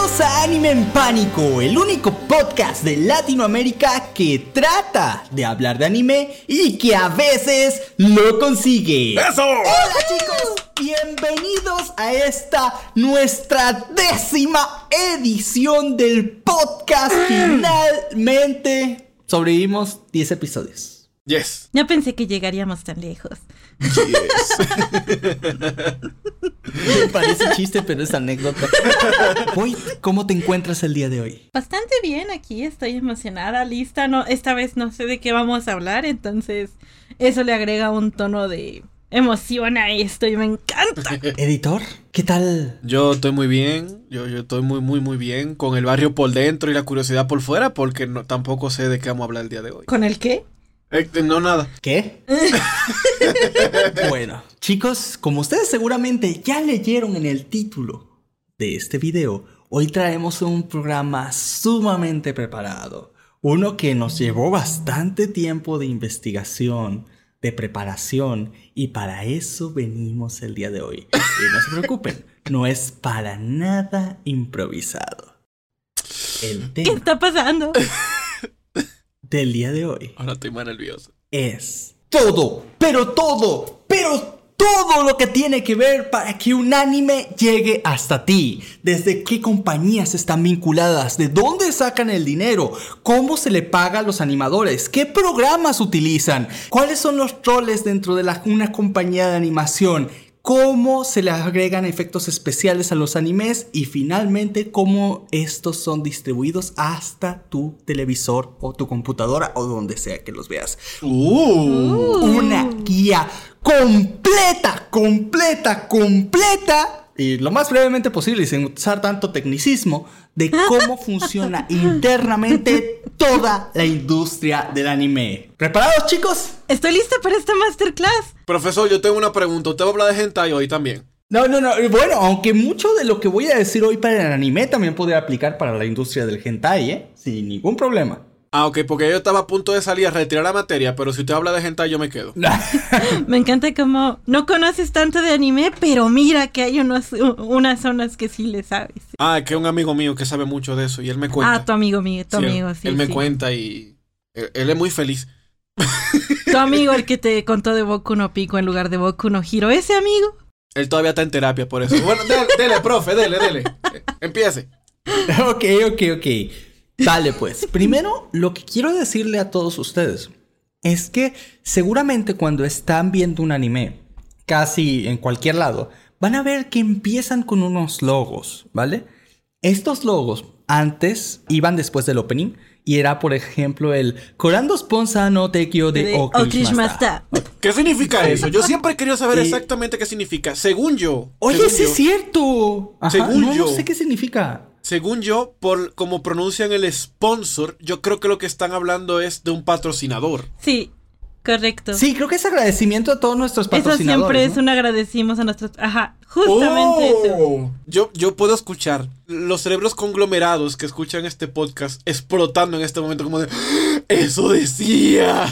Bienvenidos a Anime en Pánico, el único podcast de Latinoamérica que trata de hablar de anime y que a veces lo consigue. ¡Eso! Hola chicos, bienvenidos a esta nuestra décima edición del podcast. Finalmente sobrevivimos 10 episodios. Yes. No pensé que llegaríamos tan lejos. Me parece chiste, pero es anécdota. Hoy, ¿cómo te encuentras el día de hoy? Bastante bien aquí, estoy emocionada, lista. No, esta vez no sé de qué vamos a hablar, entonces eso le agrega un tono de emoción a esto y me encanta. Editor, ¿qué tal? Yo estoy muy bien, yo, yo estoy muy, muy, muy bien con el barrio por dentro y la curiosidad por fuera porque no, tampoco sé de qué vamos a hablar el día de hoy. ¿Con el qué? Eh, no, nada. ¿Qué? bueno, chicos, como ustedes seguramente ya leyeron en el título de este video, hoy traemos un programa sumamente preparado. Uno que nos llevó bastante tiempo de investigación, de preparación, y para eso venimos el día de hoy. Y no se preocupen, no es para nada improvisado. El ¿Qué tema está pasando? Del día de hoy Ahora estoy más nervioso. es todo, pero todo, pero todo lo que tiene que ver para que un anime llegue hasta ti. Desde qué compañías están vinculadas, de dónde sacan el dinero, cómo se le paga a los animadores, qué programas utilizan, cuáles son los roles dentro de la- una compañía de animación. Cómo se le agregan efectos especiales a los animes y finalmente cómo estos son distribuidos hasta tu televisor o tu computadora o donde sea que los veas Uh. una guía completa, completa, completa y lo más brevemente posible y sin usar tanto tecnicismo de cómo funciona internamente toda la industria del anime. ¿Preparados chicos? Estoy lista para esta masterclass. Profesor, yo tengo una pregunta. ¿Usted va a hablar de hentai hoy también? No, no, no. Bueno, aunque mucho de lo que voy a decir hoy para el anime también podría aplicar para la industria del hentai, ¿eh? Sin ningún problema. Ah, ok, porque yo estaba a punto de salir a retirar la materia, pero si usted habla de hentai yo me quedo. Me encanta como no conoces tanto de anime, pero mira que hay unos, unas zonas que sí le sabes. Ah, que un amigo mío que sabe mucho de eso y él me cuenta. Ah, tu amigo mío, tu Sí, amigo, sí. Él me cuenta y él, él es muy feliz. Tu amigo el que te contó de Boku no Pico en lugar de Boku no Hiro. Ese amigo. Él todavía está en terapia por eso. Bueno, dele, dele, profe, dele, dele. Empiece. ok, ok, ok. Dale pues. Primero, lo que quiero decirle a todos ustedes es que seguramente cuando están viendo un anime, casi en cualquier lado, van a ver que empiezan con unos logos, ¿vale? Estos logos antes iban después del opening y era, por ejemplo, el Korando Sponsa no Tekyo de. Okrishimasta. ¿Qué significa eso? Yo siempre he querido saber Eh, exactamente qué significa. Según yo. Oye, según sí yo, es cierto. Ajá, Según no, yo. no sé qué significa. Según yo, por como pronuncian el sponsor, yo creo que lo que están hablando es de un patrocinador. Sí, correcto. Sí, creo que es agradecimiento a todos nuestros Eso patrocinadores. siempre ¿no? es un agradecimos a nuestros. Ajá, justamente eso. Oh. Yo, yo puedo escuchar los cerebros conglomerados que escuchan este podcast explotando en este momento como de "¡Ah! eso decía.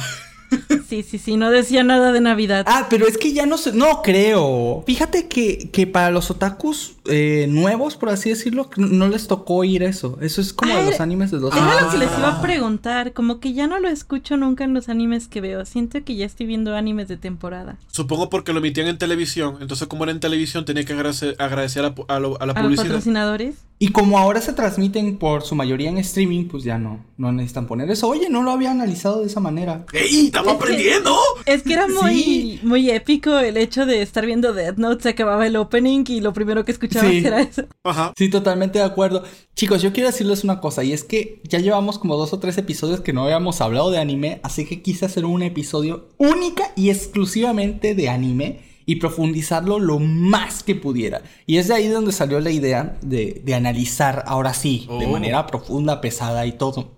Sí, sí, sí, no decía nada de Navidad. Ah, pero es que ya no sé, no creo. Fíjate que, que para los otakus eh, nuevos, por así decirlo, no les tocó oír eso. Eso es como Ah, de los era- animes de dos Era lo que les iba a preguntar, como que ya no lo escucho nunca en los animes que veo. Siento que ya estoy viendo animes de temporada. Supongo porque lo emitían en televisión. Entonces, como era en televisión, tenía que agradecer, agradecer a, a lo- a la A los publicidad. patrocinadores. Y como ahora se transmiten por su mayoría en streaming, pues ya no, no necesitan poner eso. Oye, no lo había analizado de esa manera. ¡Ey! ¡Estamos Es que- aprendiendo! Es que era muy, Sí. muy épico el hecho de estar viendo Death Note, se acababa el opening y lo primero que escuchabas Sí. era eso. Ajá. Sí, totalmente de acuerdo. Chicos, yo quiero decirles una cosa, y es que ya llevamos como dos o tres episodios que no habíamos hablado de anime, así que quise hacer un episodio única y exclusivamente de anime y profundizarlo lo más que pudiera. Y es de ahí donde salió la idea de, de analizar, ahora sí, de Oh. manera profunda, pesada y todo,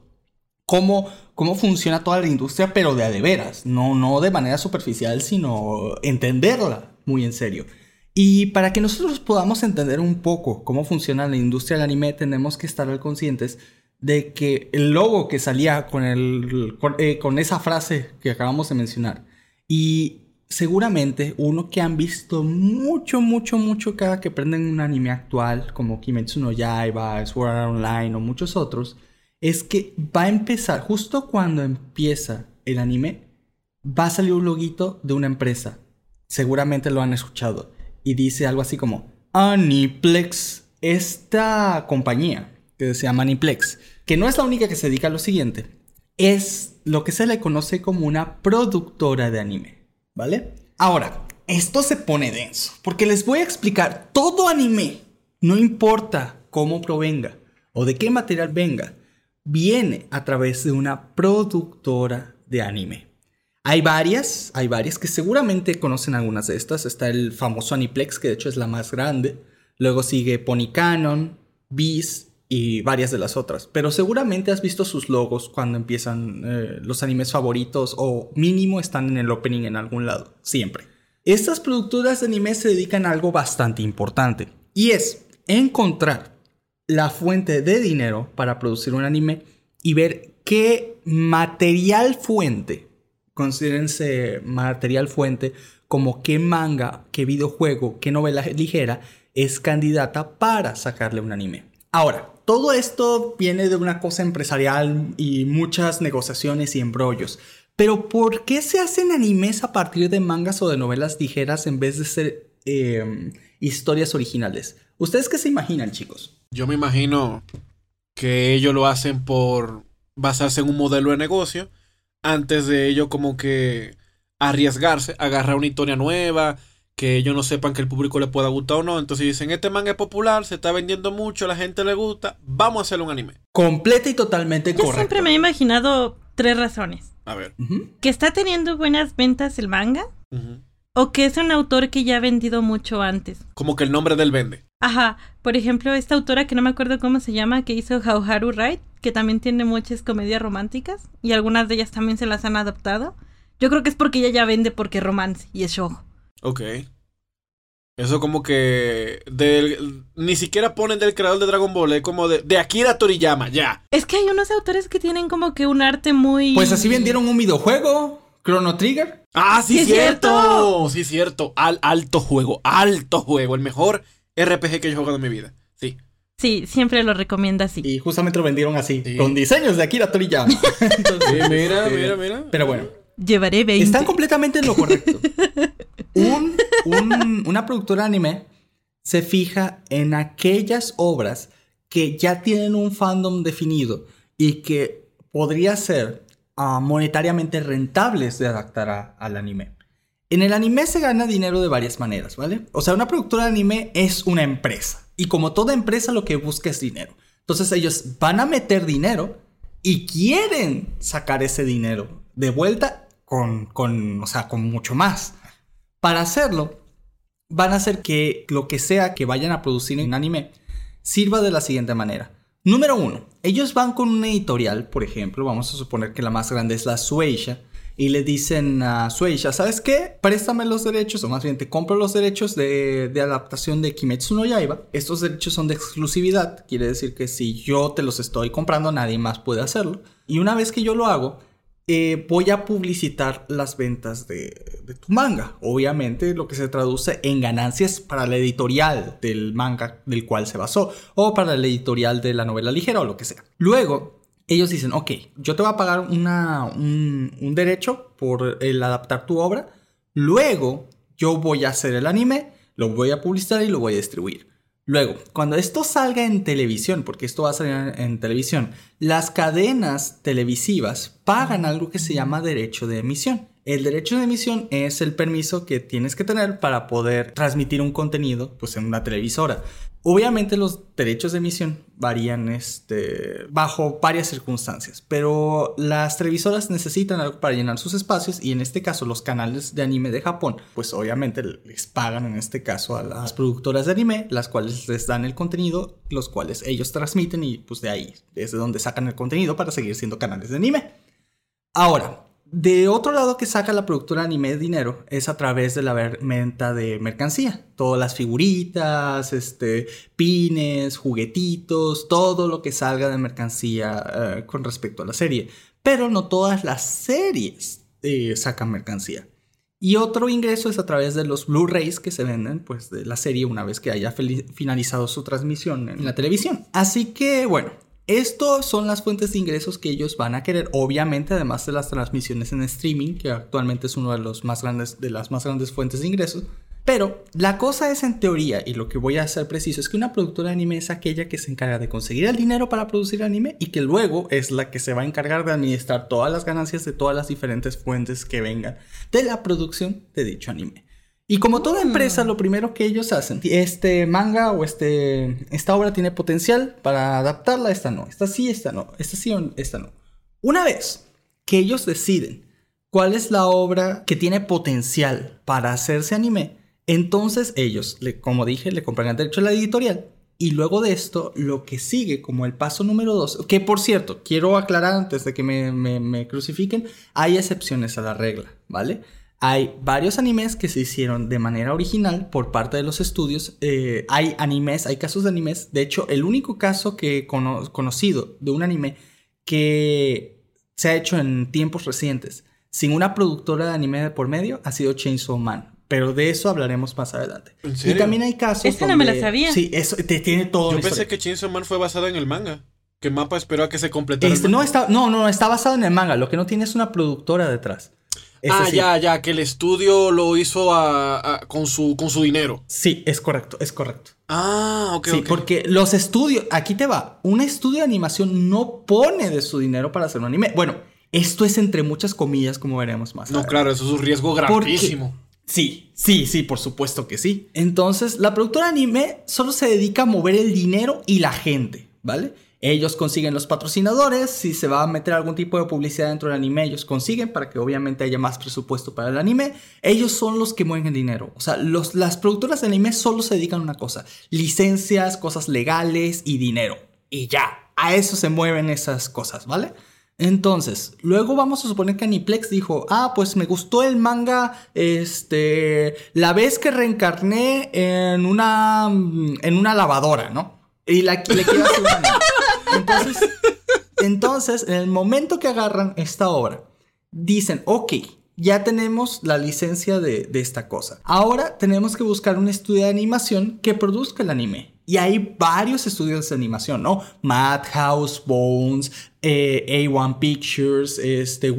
cómo, cómo funciona toda la industria, pero de a de veras, no, no de manera superficial, sino entenderla muy en serio. Y para que nosotros podamos entender un poco cómo funciona la industria del anime, tenemos que estar conscientes de que el logo que salía con, el, con, eh, con esa frase que acabamos de mencionar y seguramente uno que han visto mucho, mucho, mucho cada que prenden un anime actual, como Kimetsu no Yaiba, Sword Art Online o muchos otros, es que va a empezar, justo cuando empieza el anime, va a salir un loguito de una empresa. Seguramente lo han escuchado. Y dice algo así como Aniplex. Esta compañía, que se llama Aniplex, que no es la única que se dedica a lo siguiente, es lo que se le conoce como una productora de anime. ¿Vale? Ahora, esto se pone denso, porque les voy a explicar todo anime, no importa cómo provenga o de qué material venga, viene a través de una productora de anime. Hay varias, hay varias que seguramente conocen algunas de estas. Está el famoso Aniplex, que de hecho es la más grande. Luego sigue Pony Canon, Beast y varias de las otras. Pero seguramente has visto sus logos cuando empiezan eh, los animes favoritos o mínimo están en el opening en algún lado. Siempre. Estas productoras de anime se dedican a algo bastante importante. Y es encontrar la fuente de dinero para producir un anime y ver qué material fuente considérense material fuente como qué manga, qué videojuego, qué novela ligera es candidata para sacarle un anime. Ahora, todo esto viene de una cosa empresarial y muchas negociaciones y embrollos. Pero ¿por qué se hacen animes a partir de mangas o de novelas ligeras en vez de ser em, historias originales? ¿Ustedes qué se imaginan, chicos? Yo me imagino que ellos lo hacen por basarse en un modelo de negocio antes de ello como que arriesgarse, agarrar una historia nueva, que ellos no sepan que el público le pueda gustar o no. Entonces dicen, este manga es popular, se está vendiendo mucho, la gente le gusta, vamos a hacerle un anime. Completa y totalmente Yo siempre me he imaginado tres razones. A ver. Que está teniendo buenas ventas el manga. O que es un autor que ya ha vendido mucho antes. Como que el nombre del vende. Ajá. Por ejemplo, esta autora que no me acuerdo cómo se llama, que hizo Hauharu Ride, que también tiene muchas comedias románticas. Y algunas de ellas también se las han adaptado. Yo creo que es porque ella ya vende porque es romance y es show. Ok. Eso como que del, ni siquiera ponen del creador de Dragon Ball, es como de, de Akira Toriyama, ya. Es que hay unos autores que tienen como que un arte muy... Pues así vendieron un videojuego. Chrono Trigger. Ah, sí, cierto. Sí, cierto. Al, alto juego, alto juego. El mejor RPG que yo he jugado en mi vida. Sí. Sí, siempre lo recomienda así. Y justamente lo vendieron así, con diseños de Akira Toriyama. sí, mira, mira, mira. Pero bueno. Llevaré 20. Están completamente en lo correcto. un, un, una productora de anime se fija en aquellas obras que ya tienen un fandom definido y que podría ser monetariamente rentables de adaptar al anime. En el anime se gana dinero de varias maneras, ¿vale? O sea, una productora de anime es una empresa. Y como toda empresa lo que busca es dinero. Entonces ellos van a meter dinero y quieren sacar ese dinero de vuelta con, con, o sea, con mucho más. Para hacerlo, van a hacer que lo que sea que vayan a producir en anime sirva de la siguiente manera. Número uno, ellos van con una editorial, por ejemplo, vamos a suponer que la más grande es la Sueisha, y le dicen a Sueisha, ¿sabes qué? Préstame los derechos, o más bien te compro los derechos de, de, adaptación de Kimetsu no Yaiba. Estos derechos son de exclusividad, quiere decir que si yo te los estoy comprando, nadie más puede hacerlo. Y una vez que yo lo hago, eh, voy a publicitar las ventas de, tu manga. Obviamente lo que se traduce en ganancias para la editorial del manga del cual se basó o para la editorial de la novela ligera o lo que sea. Luego, ellos dicen, ok, yo te voy a pagar un derecho por el adaptar tu obra. Luego, yo voy a hacer el anime, lo voy a publicitar y lo voy a distribuir. Luego, cuando esto salga en televisión, porque esto va a salir en, televisión, las cadenas televisivas pagan algo que se llama derecho de emisión. El derecho de emisión es el permiso que tienes que tener para poder transmitir un contenido pues, en una televisora. Obviamente los derechos de emisión varían este, bajo varias circunstancias, pero las televisoras necesitan algo para llenar sus espacios y en este caso los canales de anime de Japón, pues obviamente les pagan en este caso a las productoras de anime, las cuales les dan el contenido, los cuales ellos transmiten y pues de ahí es de donde sacan el contenido para seguir siendo canales de anime. Ahora, de otro lado que saca la productora anime dinero es a través de la venta de mercancía. Todas las figuritas, este, pines, juguetitos, todo lo que salga de mercancía uh, con respecto a la serie. Pero no todas las series eh, sacan mercancía. Y otro ingreso es a través de los Blu-rays que se venden, pues, de la serie una vez que haya finalizado su transmisión en la televisión. Así que, bueno, estas son las fuentes de ingresos que ellos van a querer, obviamente, además de las transmisiones en streaming, que actualmente es una de, de las más grandes fuentes de ingresos. Pero la cosa es en teoría, y lo que voy a hacer preciso, es que una productora de anime es aquella que se encarga de conseguir el dinero para producir anime y que luego es la que se va a encargar de administrar todas las ganancias de todas las diferentes fuentes que vengan de la producción de dicho anime. Y como toda empresa, lo primero que ellos hacen, este manga o este, esta obra tiene potencial para adaptarla, esta no, esta sí, esta no, esta sí, esta no. Una vez que ellos deciden cuál es la obra que tiene potencial para hacerse anime, entonces ellos, como dije, le compran el derecho a la editorial. Y luego de esto, lo que sigue como el paso número dos, que por cierto, quiero aclarar antes de que me, crucifiquen, hay excepciones a la regla, ¿vale? Hay varios animes que se hicieron de manera original por parte de los estudios. Eh, hay animes, hay casos de animes. De hecho, el único caso que he conocido de un anime que se ha hecho en tiempos recientes sin una productora de anime de por medio ha sido Chainsaw Man. Pero de eso hablaremos más adelante. Y también hay casos. Esta no me la sabía. Sí, eso te tiene todo. Yo pensé que Chainsaw Man fue basada en el manga. Que Mapa esperó a que se completara. Este, no, está, no, no, está basado en el manga. Lo que no tiene es una productora detrás. Ah, ya, ya, que el estudio lo hizo con, su, con su dinero. Sí, es correcto, es correcto. Ah, ok. Sí, porque los estudios, aquí te va, un estudio de animación no pone de su dinero para hacer un anime. Bueno, esto es entre muchas comillas, como veremos más. No, claro, eso es un riesgo grandísimo. Sí, sí, sí, por supuesto que sí. Entonces, la productora anime solo se dedica a mover el dinero y la gente, ¿vale? Ellos consiguen los patrocinadores, si se va a meter algún tipo de publicidad dentro del anime, ellos consiguen para que obviamente haya más presupuesto para el anime. Ellos son los que mueven el dinero. O sea, los, las productoras de anime solo se dedican a una cosa, licencias, cosas legales y dinero. Y ya, a eso se mueven esas cosas, ¿vale? Entonces, luego vamos a suponer que Aniplex dijo, ah, pues me gustó el manga, este, la vez que reencarné en una, en una lavadora, ¿no? Y le quiero Entonces, entonces, en el momento que agarran esta obra, dicen, ok, ya tenemos la licencia de, de esta cosa. Ahora tenemos que buscar un estudio de animación que produzca el anime. Y hay varios estudios de animación, ¿no? Madhouse, Bones, eh, A1 Pictures, este,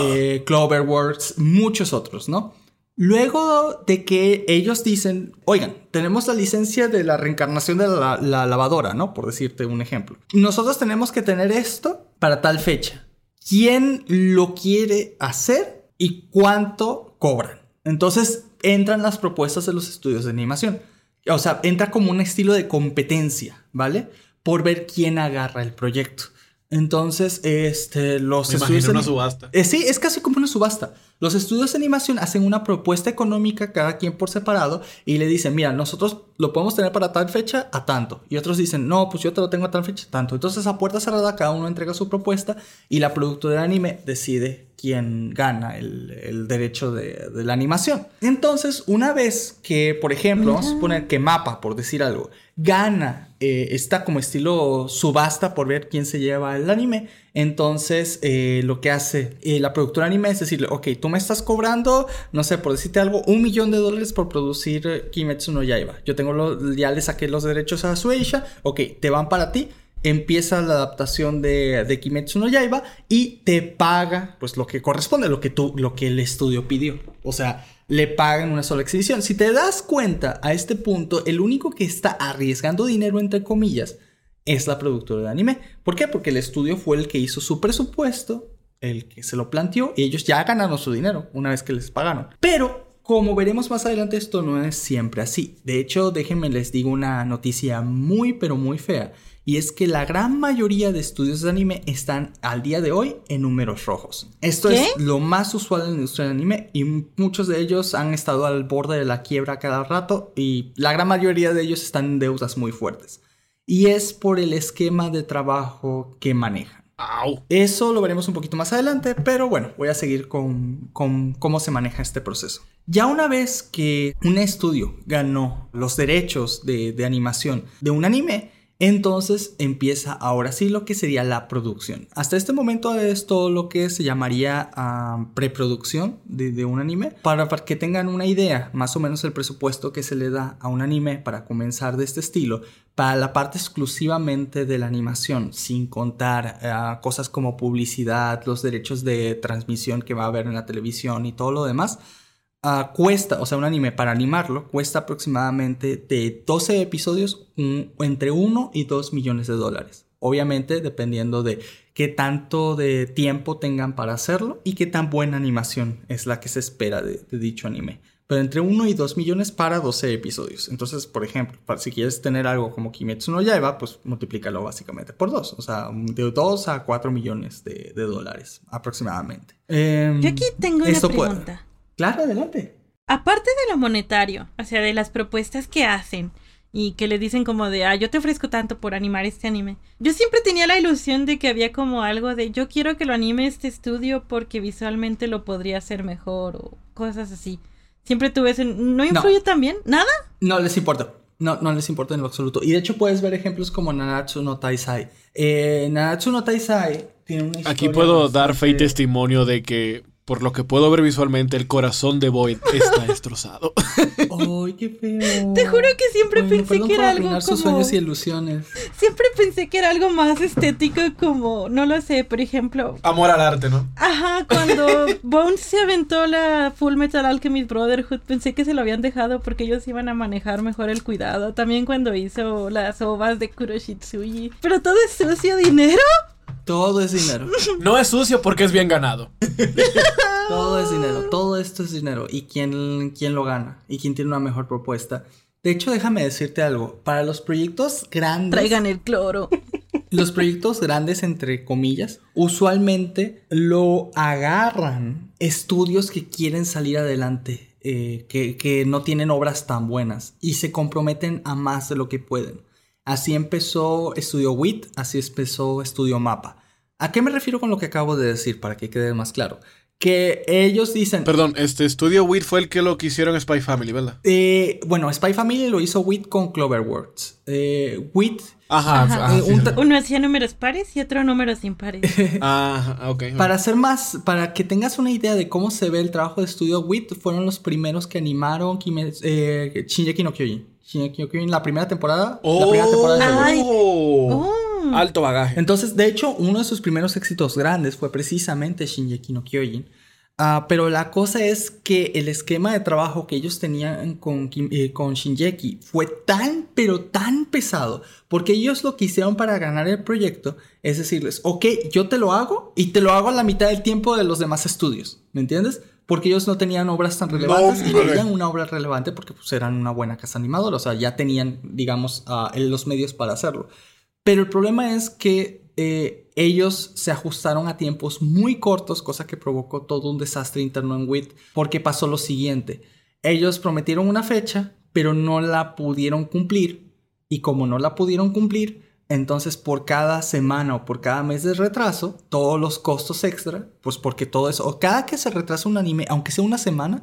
eh, Cloverworks, muchos otros, ¿no? Luego de que ellos dicen, oigan, tenemos la licencia de la reencarnación de la, la, lavadora, ¿no? Por decirte un ejemplo. Nosotros tenemos que tener esto para tal fecha. ¿Quién lo quiere hacer y cuánto cobran? Entonces entran las propuestas de los estudios de animación. O sea, entra como un estilo de competencia, ¿vale? Por ver quién agarra el proyecto. Entonces, este, los Me estudios. una subasta. Eh, sí, es casi como una subasta. Los estudios de animación hacen una propuesta económica cada quien por separado y le dicen, mira, nosotros lo podemos tener para tal fecha a tanto. Y otros dicen, no, pues yo te lo tengo a tal fecha a tanto. Entonces, a puerta cerrada, cada uno entrega su propuesta y la productora de anime decide quién gana el, derecho de, la animación. Entonces, una vez que, por ejemplo, vamos a suponer que Mapa, por decir algo, gana, eh, está como estilo subasta por ver quién se lleva el anime, entonces eh, lo que hace eh, la productora anime es decirle, ok, tú me estás cobrando, no sé, por decirte algo, un millón de dólares por producir Kimetsu no Yaiba. Yo tengo ya le saqué los derechos a Sueisha, ok, te van para ti empieza la adaptación de, de, Kimetsu no Yaiba y te paga pues lo que corresponde, lo que tú, lo que el estudio pidió. O sea, le pagan una sola exhibición. Si te das cuenta a este punto, el único que está arriesgando dinero entre comillas es la productora de anime. ¿Por qué? Porque el estudio fue el que hizo su presupuesto, el que se lo planteó y ellos ya ganaron su dinero una vez que les pagaron. Pero como veremos más adelante, esto no es siempre así. De hecho, déjenme les digo una noticia muy pero muy fea y es que la gran mayoría de estudios de anime están al día de hoy en números rojos. Esto es lo más usual en la industria del anime y muchos de ellos han estado al borde de la quiebra cada rato y la gran mayoría de ellos están en deudas muy fuertes. Y es por el esquema de trabajo que manejan. Eso lo veremos un poquito más adelante, pero bueno, voy a seguir con, con cómo se maneja este proceso. Ya una vez que un estudio ganó los derechos de, de animación de un anime, Entonces empieza ahora sí lo que sería la producción. Hasta este momento es todo lo que se llamaría preproducción de, un anime. Para, que tengan una idea, más o menos el presupuesto que se le da a un anime para comenzar de este estilo, para la parte exclusivamente de la animación, sin contar ah, cosas como publicidad, los derechos de transmisión que va a haber en la televisión y todo lo demás Cuesta, o sea, un anime para animarlo cuesta aproximadamente de 12 episodios entre 1 y 2 millones de dólares. Obviamente dependiendo de qué tanto de tiempo tengan para hacerlo y qué tan buena animación es la que se espera de, dicho anime. Pero entre 1 y 2 millones para 12 episodios. Entonces, por ejemplo, si quieres tener algo como Kimetsu no Yaiba, pues multiplícalo básicamente por 2. O sea, de 2 a 4 millones de, dólares aproximadamente. Yo aquí tengo una pregunta. Claro, adelante. Aparte de lo monetario, o sea, de las propuestas que hacen y que le dicen como de, ah, yo te ofrezco tanto por animar este anime. Yo siempre tenía la ilusión de que había como algo de, yo quiero que lo anime este estudio porque visualmente lo podría hacer mejor o cosas así. Siempre tuve ese... ¿No influye también? ¿Nada? No les importa. No, no les importa en lo absoluto. Y de hecho puedes ver ejemplos como Nanatsu no Taisai. Eh, Nanatsu no Taisai tiene una historia Aquí puedo dar fe y testimonio de que por lo que puedo ver visualmente, el corazón de Boyd está destrozado. ¡Ay, qué feo! Te juro que siempre pensé que era algo como... sus sueños y ilusiones. Siempre pensé que era algo más estético como, no lo sé, por ejemplo... Amor al arte, ¿no? Ajá, cuando Bones se aventó la Full Metal Alchemist Brotherhood, pensé que se lo habían dejado porque ellos iban a manejar mejor el cuidado. También cuando hizo las ovas de Kuroshitsuji. Pero todo es sucio dinero. Todo es dinero. No es sucio porque es bien ganado. todo es dinero, todo esto es dinero. ¿Y quién, quién lo gana? ¿Y quién tiene una mejor propuesta? De hecho, déjame decirte algo. Para los proyectos grandes. Traigan el cloro. Los proyectos grandes, entre comillas, usualmente lo agarran estudios que quieren salir adelante, eh, que, que no tienen obras tan buenas y se comprometen a más de lo que pueden. Así empezó Estudio WIT, así empezó Estudio Mapa. ¿A qué me refiero con lo que acabo de decir para que quede más claro? Que ellos dicen... Perdón, este Estudio WIT fue el que lo que hicieron Spy Family, ¿verdad? Eh, bueno, Spy Family lo hizo WIT con Cloverworks. Eh, WIT... Ajá, eh, uno hacía números pares y otro números impares. Ajá, ok. Para hacer más, para que tengas una idea de cómo se ve el trabajo de Estudio WIT, fueron los primeros que animaron eh, Shinjeki no Kyojin la primera temporada. la primera temporada de oh. Alto bagaje. Entonces, de hecho, uno de sus primeros éxitos grandes fue precisamente Shinjeki no Kyojin. Ah, pero la cosa es que el esquema de trabajo que ellos tenían con, eh, con Shinjeki fue tan, pero tan pesado, porque ellos lo que hicieron para ganar el proyecto es decirles, ok, yo te lo hago y te lo hago a la mitad del tiempo de los demás estudios, ¿me entiendes? porque ellos no tenían obras tan relevantes y tenían una obra relevante porque pues, eran una buena casa animadora, o sea, ya tenían, digamos, uh, los medios para hacerlo. Pero el problema es que eh, ellos se ajustaron a tiempos muy cortos, cosa que provocó todo un desastre interno en WIT, porque pasó lo siguiente. Ellos prometieron una fecha, pero no la pudieron cumplir, y como no la pudieron cumplir, entonces, por cada semana o por cada mes de retraso, todos los costos extra, pues porque todo eso, o cada que se retrasa un anime, aunque sea una semana,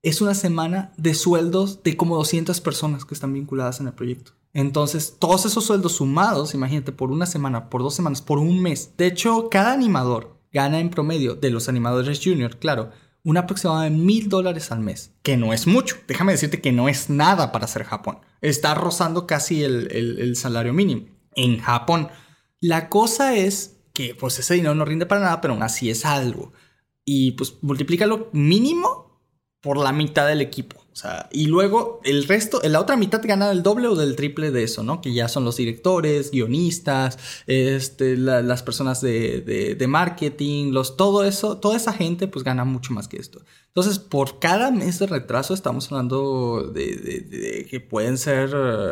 es una semana de sueldos de como 200 personas que están vinculadas en el proyecto. Entonces, todos esos sueldos sumados, imagínate, por una semana, por dos semanas, por un mes. De hecho, cada animador gana en promedio de los animadores junior, claro, un aproximado de mil dólares al mes, que no es mucho. Déjame decirte que no es nada para hacer Japón. Está rozando casi el salario mínimo en Japón. La cosa es que pues ese dinero no rinde para nada, pero aún así es algo. Y pues multiplícalo mínimo por la mitad del equipo. O sea, y luego el resto, la otra mitad gana el doble o del triple de eso, ¿no? Que ya son los directores, guionistas, este, las personas de, de, marketing, los, todo eso, toda esa gente pues gana mucho más que esto. Entonces, por cada mes de retraso estamos hablando de, que pueden ser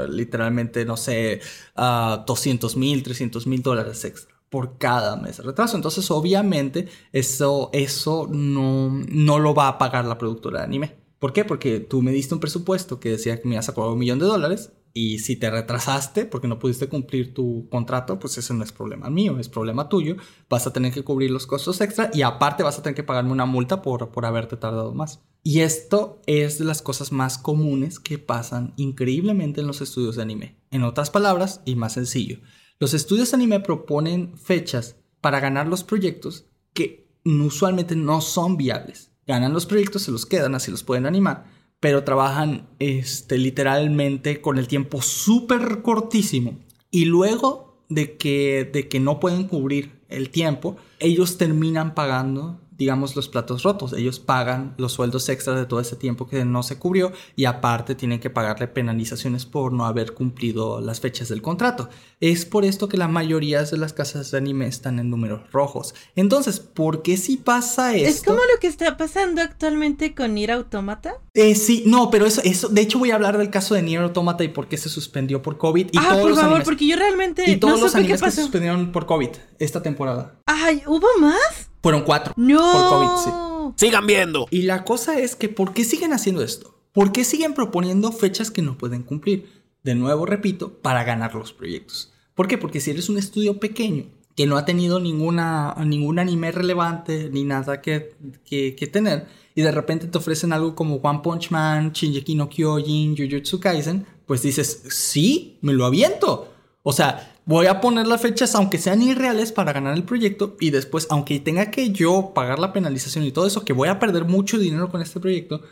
literalmente, no sé, 200 mil, 300 mil dólares extra por cada mes de retraso. Entonces, obviamente, eso, eso no, no lo va a pagar la productora de anime. ¿Por qué? Porque tú me diste un presupuesto que decía que me ibas a cobrar un millón de dólares y si te retrasaste porque no pudiste cumplir tu contrato, pues eso no es problema mío, es problema tuyo. Vas a tener que cubrir los costos extra y aparte vas a tener que pagarme una multa por, por haberte tardado más. Y esto es de las cosas más comunes que pasan increíblemente en los estudios de anime. En otras palabras, y más sencillo, los estudios anime proponen fechas para ganar los proyectos que usualmente no son viables. Ganan los proyectos, se los quedan, así los pueden animar, pero trabajan este, literalmente con el tiempo súper cortísimo. Y luego de que, de que no pueden cubrir el tiempo, ellos terminan pagando digamos, los platos rotos. Ellos pagan los sueldos extras de todo ese tiempo que no se cubrió y aparte tienen que pagarle penalizaciones por no haber cumplido las fechas del contrato. Es por esto que la mayoría de las casas de anime están en números rojos. Entonces, ¿por qué si pasa esto? Es como lo que está pasando actualmente con Nier Automata. Eh, sí, no, pero eso, eso, de hecho voy a hablar del caso de Nier Automata y por qué se suspendió por COVID. Y ah, todos por los favor, animes, porque yo realmente y todos no los qué animes que se suspendieron por COVID esta temporada. Ay, ¿hubo más? Fueron cuatro. No. Por COVID, sí. Sigan viendo. Y la cosa es que, ¿por qué siguen haciendo esto? ¿Por qué siguen proponiendo fechas que no pueden cumplir? De nuevo, repito, para ganar los proyectos. ¿Por qué? Porque si eres un estudio pequeño que no ha tenido ninguna, ningún anime relevante ni nada que, que, que tener, y de repente te ofrecen algo como One Punch Man, Shinjeki no Kyojin, Jujutsu Kaisen, pues dices, sí, me lo aviento. O sea, voy a poner las fechas aunque sean irreales para ganar el proyecto y después, aunque tenga que yo pagar la penalización y todo eso, que voy a perder mucho dinero con este proyecto,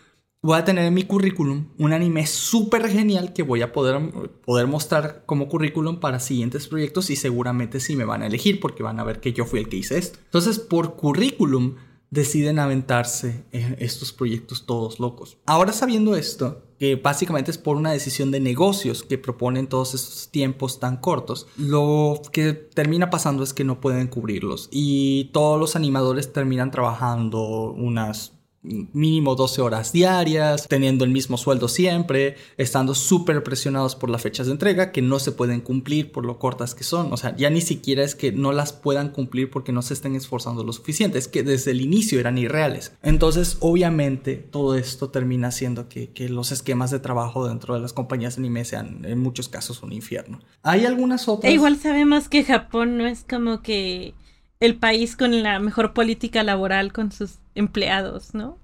voy a tener en mi currículum un anime súper genial que voy a poder, poder mostrar como currículum para siguientes proyectos y seguramente sí me van a elegir porque van a ver que yo fui el que hice esto. Entonces, por currículum deciden aventarse estos proyectos todos locos. Ahora sabiendo esto, que básicamente es por una decisión de negocios que proponen todos estos tiempos tan cortos, lo que termina pasando es que no pueden cubrirlos y todos los animadores terminan trabajando unas mínimo 12 horas diarias, teniendo el mismo sueldo siempre, estando súper presionados por las fechas de entrega que no se pueden cumplir por lo cortas que son. O sea, ya ni siquiera es que no las puedan cumplir porque no se estén esforzando lo suficiente, es que desde el inicio eran irreales. Entonces, obviamente, todo esto termina haciendo que, que los esquemas de trabajo dentro de las compañías anime sean en muchos casos un infierno. Hay algunas otras... E igual sabemos que Japón no es como que el país con la mejor política laboral con sus empleados, ¿no?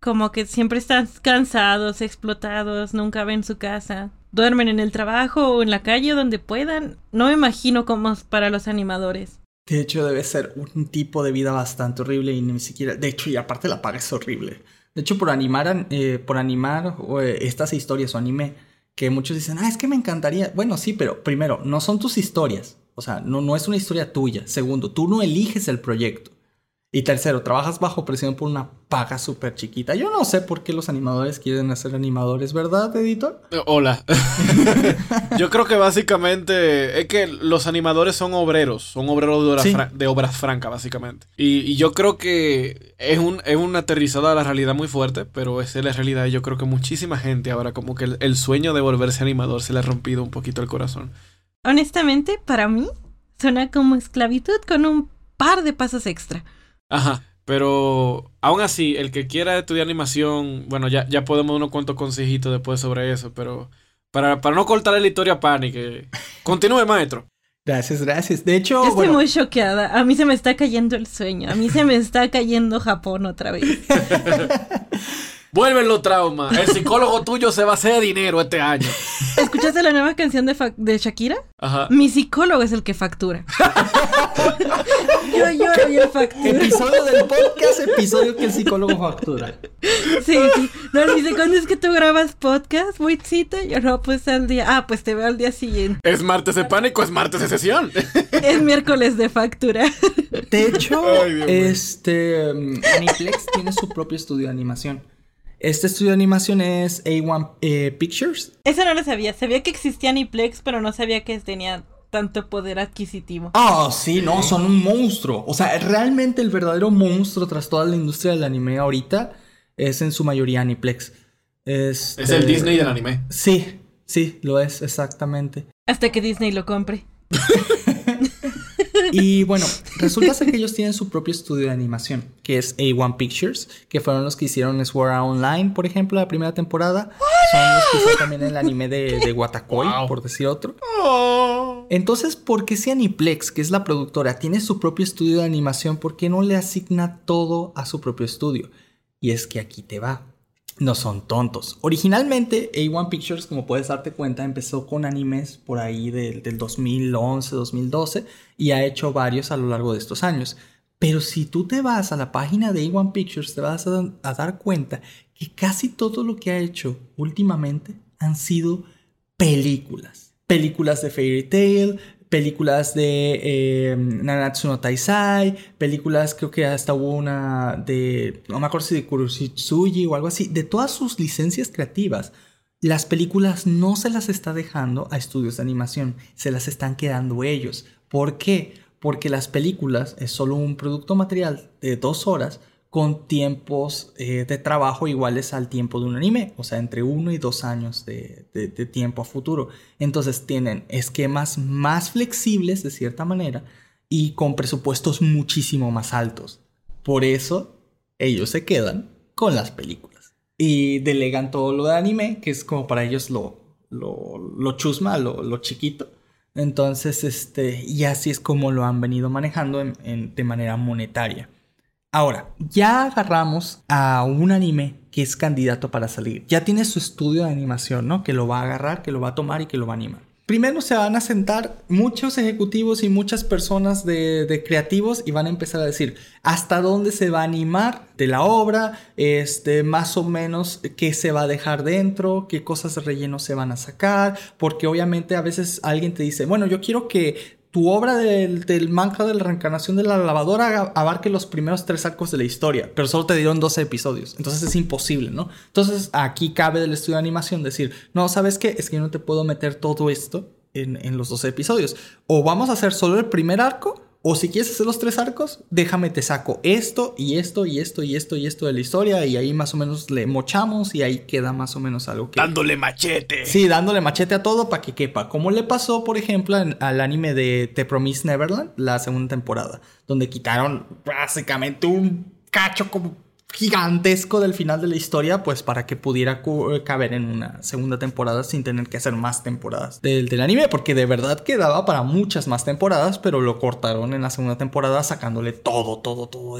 Como que siempre están cansados, explotados, nunca ven su casa, duermen en el trabajo o en la calle donde puedan. No me imagino cómo es para los animadores. De hecho, debe ser un tipo de vida bastante horrible y ni siquiera. De hecho, y aparte la paga es horrible. De hecho, por animar, eh, por animar eh, estas historias o anime, que muchos dicen, ah, es que me encantaría. Bueno, sí, pero primero, no son tus historias. O sea, no, no es una historia tuya. Segundo, tú no eliges el proyecto. Y tercero, trabajas bajo presión por una paga súper chiquita. Yo no sé por qué los animadores quieren hacer animadores, ¿verdad, editor? Eh, Hola. Yo creo que básicamente es que los animadores son obreros, son obreros de obras, Sí. fran- de obras francas, básicamente. Y, y yo creo que es, un, es una aterrizada a la realidad muy fuerte, pero esa es la realidad. Y yo creo que muchísima gente ahora, como que el, el sueño de volverse animador se le ha rompido un poquito el corazón. Honestamente, para mí, suena como esclavitud con un par de pasos extra. Ajá. Pero aún así, el que quiera estudiar animación, bueno, ya, ya podemos dar unos cuantos consejitos después sobre eso, pero para, para no cortarle la historia a Pani, que continúe, maestro. Gracias, gracias. De hecho, Yo estoy bueno, muy choqueada. A mí se me está cayendo el sueño. A mí se me está cayendo Japón otra vez. Vuelven los traumas. El psicólogo tuyo se va a hacer dinero este año. ¿Escuchaste la nueva canción de, Fa- de Shakira? Ajá. Mi psicólogo es el que factura. Yo lloro y él factura. episodio del podcast, episodio que el psicólogo factura. Sí, sí. No, dice, ¿cuándo es que tú grabas podcast? ¿Muy cita? Yo no, pues al día. Ah, pues te veo al día siguiente. Es martes de pánico, es martes de sesión. Es miércoles de factura. De hecho, Ay, este um, Aniplex tiene su propio estudio de animación. Este estudio de animación es A1 eh, Pictures. Eso no lo sabía. Sabía que existía Aniplex, pero no sabía que tenía tanto poder adquisitivo. Ah, sí, no, son un monstruo. O sea, realmente el verdadero monstruo tras toda la industria del anime ahorita es en su mayoría Aniplex. Este- Es el Disney del anime. Sí, sí, lo es, exactamente. Hasta que Disney lo compre. Y bueno, resulta ser que ellos tienen su propio estudio de animación, que es A1 Pictures, que fueron los que hicieron Sword Art Online, por ejemplo, la primera temporada. Son los que hicieron también el anime de, de Watakoi, Wow. por decir otro. Entonces, ¿por qué si Aniplex, que es la productora, tiene su propio estudio de animación, por qué no le asigna todo a su propio estudio? Y es que aquí te va. No son tontos. Originalmente, A1 Pictures, como puedes darte cuenta, empezó con animes por ahí del, del 2011, 2012 y ha hecho varios a lo largo de estos años. Pero si tú te vas a la página de A1 Pictures, te vas a, a dar cuenta que casi todo lo que ha hecho últimamente han sido películas. Películas de Fairy Tail, películas de eh, Nanatsu no Taisai, películas, creo que hasta hubo una de, no me acuerdo si de Kuroshitsuji o algo así, de todas sus licencias creativas. Las películas no se las está dejando a estudios de animación, se las están quedando ellos. ¿Por qué? Porque las películas es solo un producto material de dos horas con tiempos eh, de trabajo iguales al tiempo de un anime, o sea, entre uno y dos años de, tiempo a futuro. Entonces tienen esquemas más flexibles de cierta manera y con presupuestos muchísimo más altos. Por eso ellos se quedan con las películas y delegan todo lo de anime, que es como para ellos lo, chusma, lo, chiquito. Entonces, este, y así es como lo han venido manejando de manera monetaria. Ahora, ya agarramos a un anime que es candidato para salir. Ya tiene su estudio de animación, ¿no? Que lo va a agarrar, que lo va a tomar y que lo va a animar. Primero se van a sentar muchos ejecutivos y muchas personas de, creativos y van a empezar a decir hasta dónde se va a animar de la obra, este, más o menos qué se va a dejar dentro, qué cosas de relleno se van a sacar, porque obviamente a veces alguien te dice, bueno, yo quiero que tu obra del, del mantra de la reencarnación de la lavadora abarque los primeros tres arcos de la historia, pero solo te dieron 12 episodios. Entonces es imposible, ¿no? Entonces aquí cabe del estudio de animación decir, no, ¿sabes qué? Es que yo no te puedo meter todo esto en, en los 12 episodios. O vamos a hacer solo el primer arco o si quieres hacer los tres arcos, déjame te saco esto y esto y esto y esto y esto de la historia y ahí más o menos le mochamos y ahí queda más o menos algo que... Dándole machete. Sí, dándole machete a todo para que quepa. Como le pasó, por ejemplo, al anime de The Promise Neverland, la segunda temporada, donde quitaron básicamente un cacho como gigantesco del final de la historia, pues para que pudiera caber en una segunda temporada sin tener que hacer más temporadas del, del, anime, porque de verdad quedaba para muchas más temporadas, pero lo cortaron en la segunda temporada sacándole todo, todo, todo.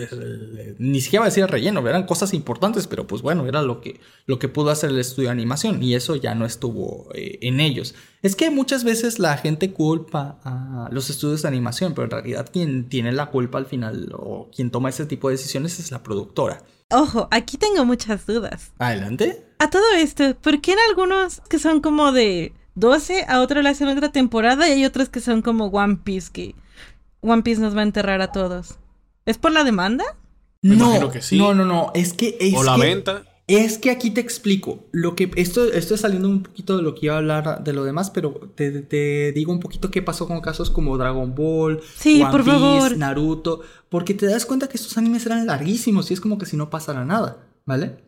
ni siquiera va a decir el relleno, eran cosas importantes, pero pues bueno, era lo que, lo que pudo hacer el estudio de animación y eso ya no estuvo eh, en ellos. Es que muchas veces la gente culpa a los estudios de animación, pero en realidad quien tiene la culpa al final o quien toma ese tipo de decisiones es la productora. Ojo, aquí tengo muchas dudas. Adelante. A todo esto, ¿por qué en algunos que son como de 12 a otro le hacen otra temporada y hay otros que son como One Piece que One Piece nos va a enterrar a todos? ¿Es por la demanda? no, que sí. no, no, no, es que es o la venta. Es que aquí te explico. Lo que esto, esto es saliendo un poquito de lo que iba a hablar de lo demás, pero te, digo un poquito qué pasó con casos como Dragon Ball, sí, One Piece, Naruto, porque te das cuenta que estos animes eran larguísimos y es como que si no pasara nada, ¿vale?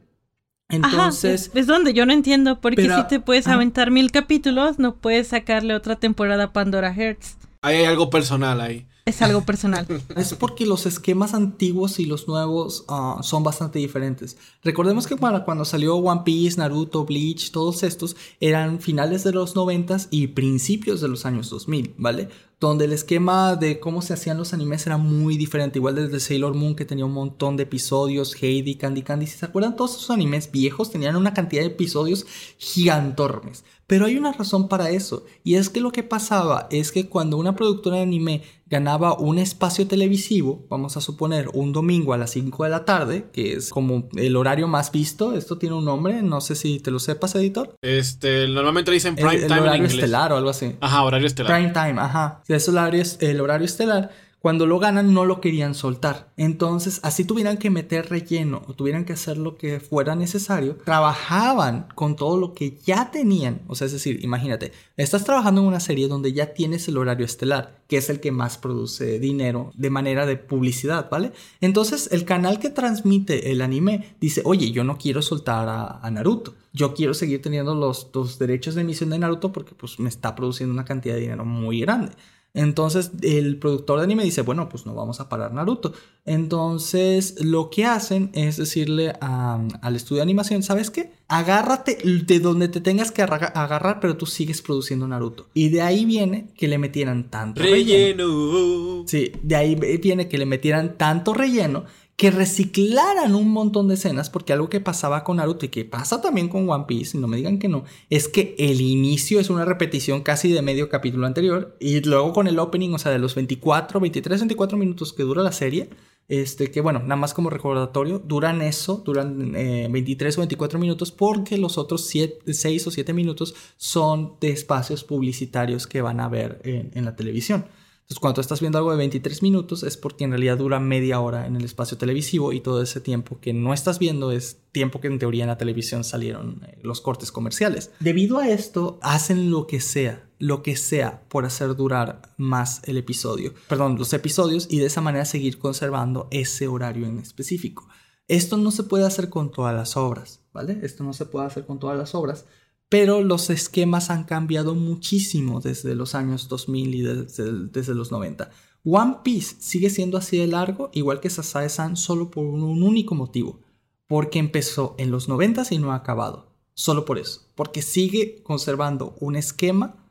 Entonces. es, donde yo no entiendo, porque si te puedes aventar mil capítulos, no puedes sacarle otra temporada a Pandora Hearts. Ahí hay algo personal ahí. Es algo personal. es porque los esquemas antiguos y los nuevos ah, son bastante diferentes. Recordemos que cuando salió One Piece, Naruto, Bleach, todos estos eran finales de los 90 y principios de los años 2000, ¿vale? Donde el esquema de cómo se hacían los animes era muy diferente. Igual desde Sailor Moon que tenía un montón de episodios, Heidi, Candy Candy. Si se acuerdan, todos esos animes viejos tenían una cantidad de episodios gigantormes. Pero hay una razón para eso, y es que lo que pasaba es que cuando una productora de anime ganaba un espacio televisivo, vamos a suponer un domingo a las 5 de la tarde, que es como el horario más visto, esto tiene un nombre, no sé si te lo sepas, editor. Este, normalmente dicen prime el, time. Horario estelar o algo así. Ajá, horario estelar. Prime time, ajá. Es el horario estelar cuando lo ganan no lo querían soltar. Entonces, así tuvieran que meter relleno o tuvieran que hacer lo que fuera necesario, trabajaban con todo lo que ya tenían. O sea, es decir, imagínate, estás trabajando en una serie donde ya tienes el horario estelar, que es el que más produce dinero de manera de publicidad, ¿vale? Entonces, el canal que transmite el anime dice, oye, yo no quiero soltar a, Naruto. Yo quiero seguir teniendo los, los derechos de emisión de Naruto porque pues me está produciendo una cantidad de dinero muy grande. Entonces el productor de anime dice, bueno, pues no vamos a parar Naruto. Entonces lo que hacen es decirle al estudio de animación, ¿sabes qué? Agárrate de donde te tengas que agarrar, pero tú sigues produciendo Naruto. Y de ahí viene que le metieran tanto relleno. Sí, de ahí viene que le metieran tanto relleno que reciclaran un montón de escenas, porque algo que pasaba con Naruto y que pasa también con One Piece, no me digan que no, es que el inicio es una repetición casi de medio capítulo anterior y luego con el opening, o sea, de los 24, 23, 24 minutos que dura la serie, este, que bueno, nada más como recordatorio, duran eso, duran 23 eh, o 24 minutos porque los otros 6 o 7 minutos son de espacios publicitarios que van a ver en la televisión. Entonces, cuando estás viendo algo de 23 minutos es porque en realidad dura media hora en el espacio televisivo y todo ese tiempo que no estás viendo es tiempo que en teoría en la televisión salieron eh, los cortes comerciales. Debido a esto, hacen lo que sea, lo que sea por hacer durar más el episodio, perdón, los episodios y de esa manera seguir conservando ese horario en específico. Esto no se puede hacer con todas las obras, ¿vale? Esto no se puede hacer con todas las obras pero los esquemas han cambiado muchísimo desde los años 2000 y desde, los 90. One Piece sigue siendo así de largo, igual que Sasae-san, solo por un único motivo, porque empezó en los 90 y no ha acabado. Solo por eso, porque sigue conservando un esquema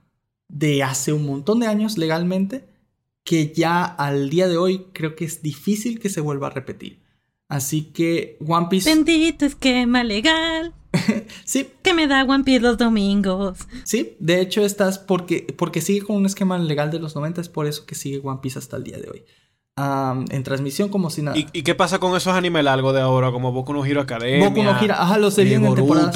de hace un montón de años legalmente que ya al día de hoy creo que es difícil que se vuelva a repetir. Así que One Piece... Bendito esquema legal. sí. Que me da One Piece los domingos. Sí, de hecho estás porque, porque sigue con un esquema legal de los 90, es por eso que sigue One Piece hasta el día de hoy en transmisión como si nada. ¿Y, qué pasa con esos animes largos de ahora, como Boku no Hero Academia? Boku no Hero, ajá, los dividen en temporadas.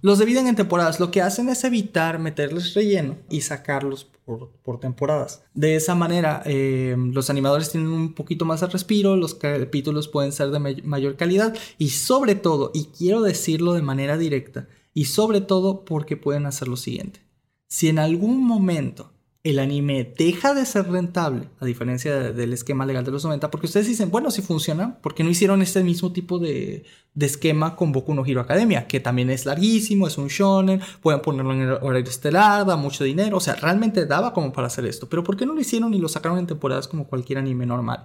Los dividen en temporadas. Lo que hacen es evitar meterles relleno y sacarlos por, temporadas. De esa manera, eh, los animadores tienen un poquito más de respiro, los capítulos pueden ser de mayor calidad y sobre todo, y quiero decirlo de manera directa, y sobre todo porque pueden hacer lo siguiente. Si en algún momento el anime deja de ser rentable, a diferencia del esquema legal de los 90, porque ustedes dicen, bueno, si funciona, ¿por qué no hicieron este mismo tipo de, esquema con Boku no Hero Academia? Que también es larguísimo, es un shonen, pueden ponerlo en el horario estelar, da mucho dinero, o sea, realmente daba como para hacer esto, pero ¿por qué no lo hicieron y lo sacaron en temporadas como cualquier anime normal?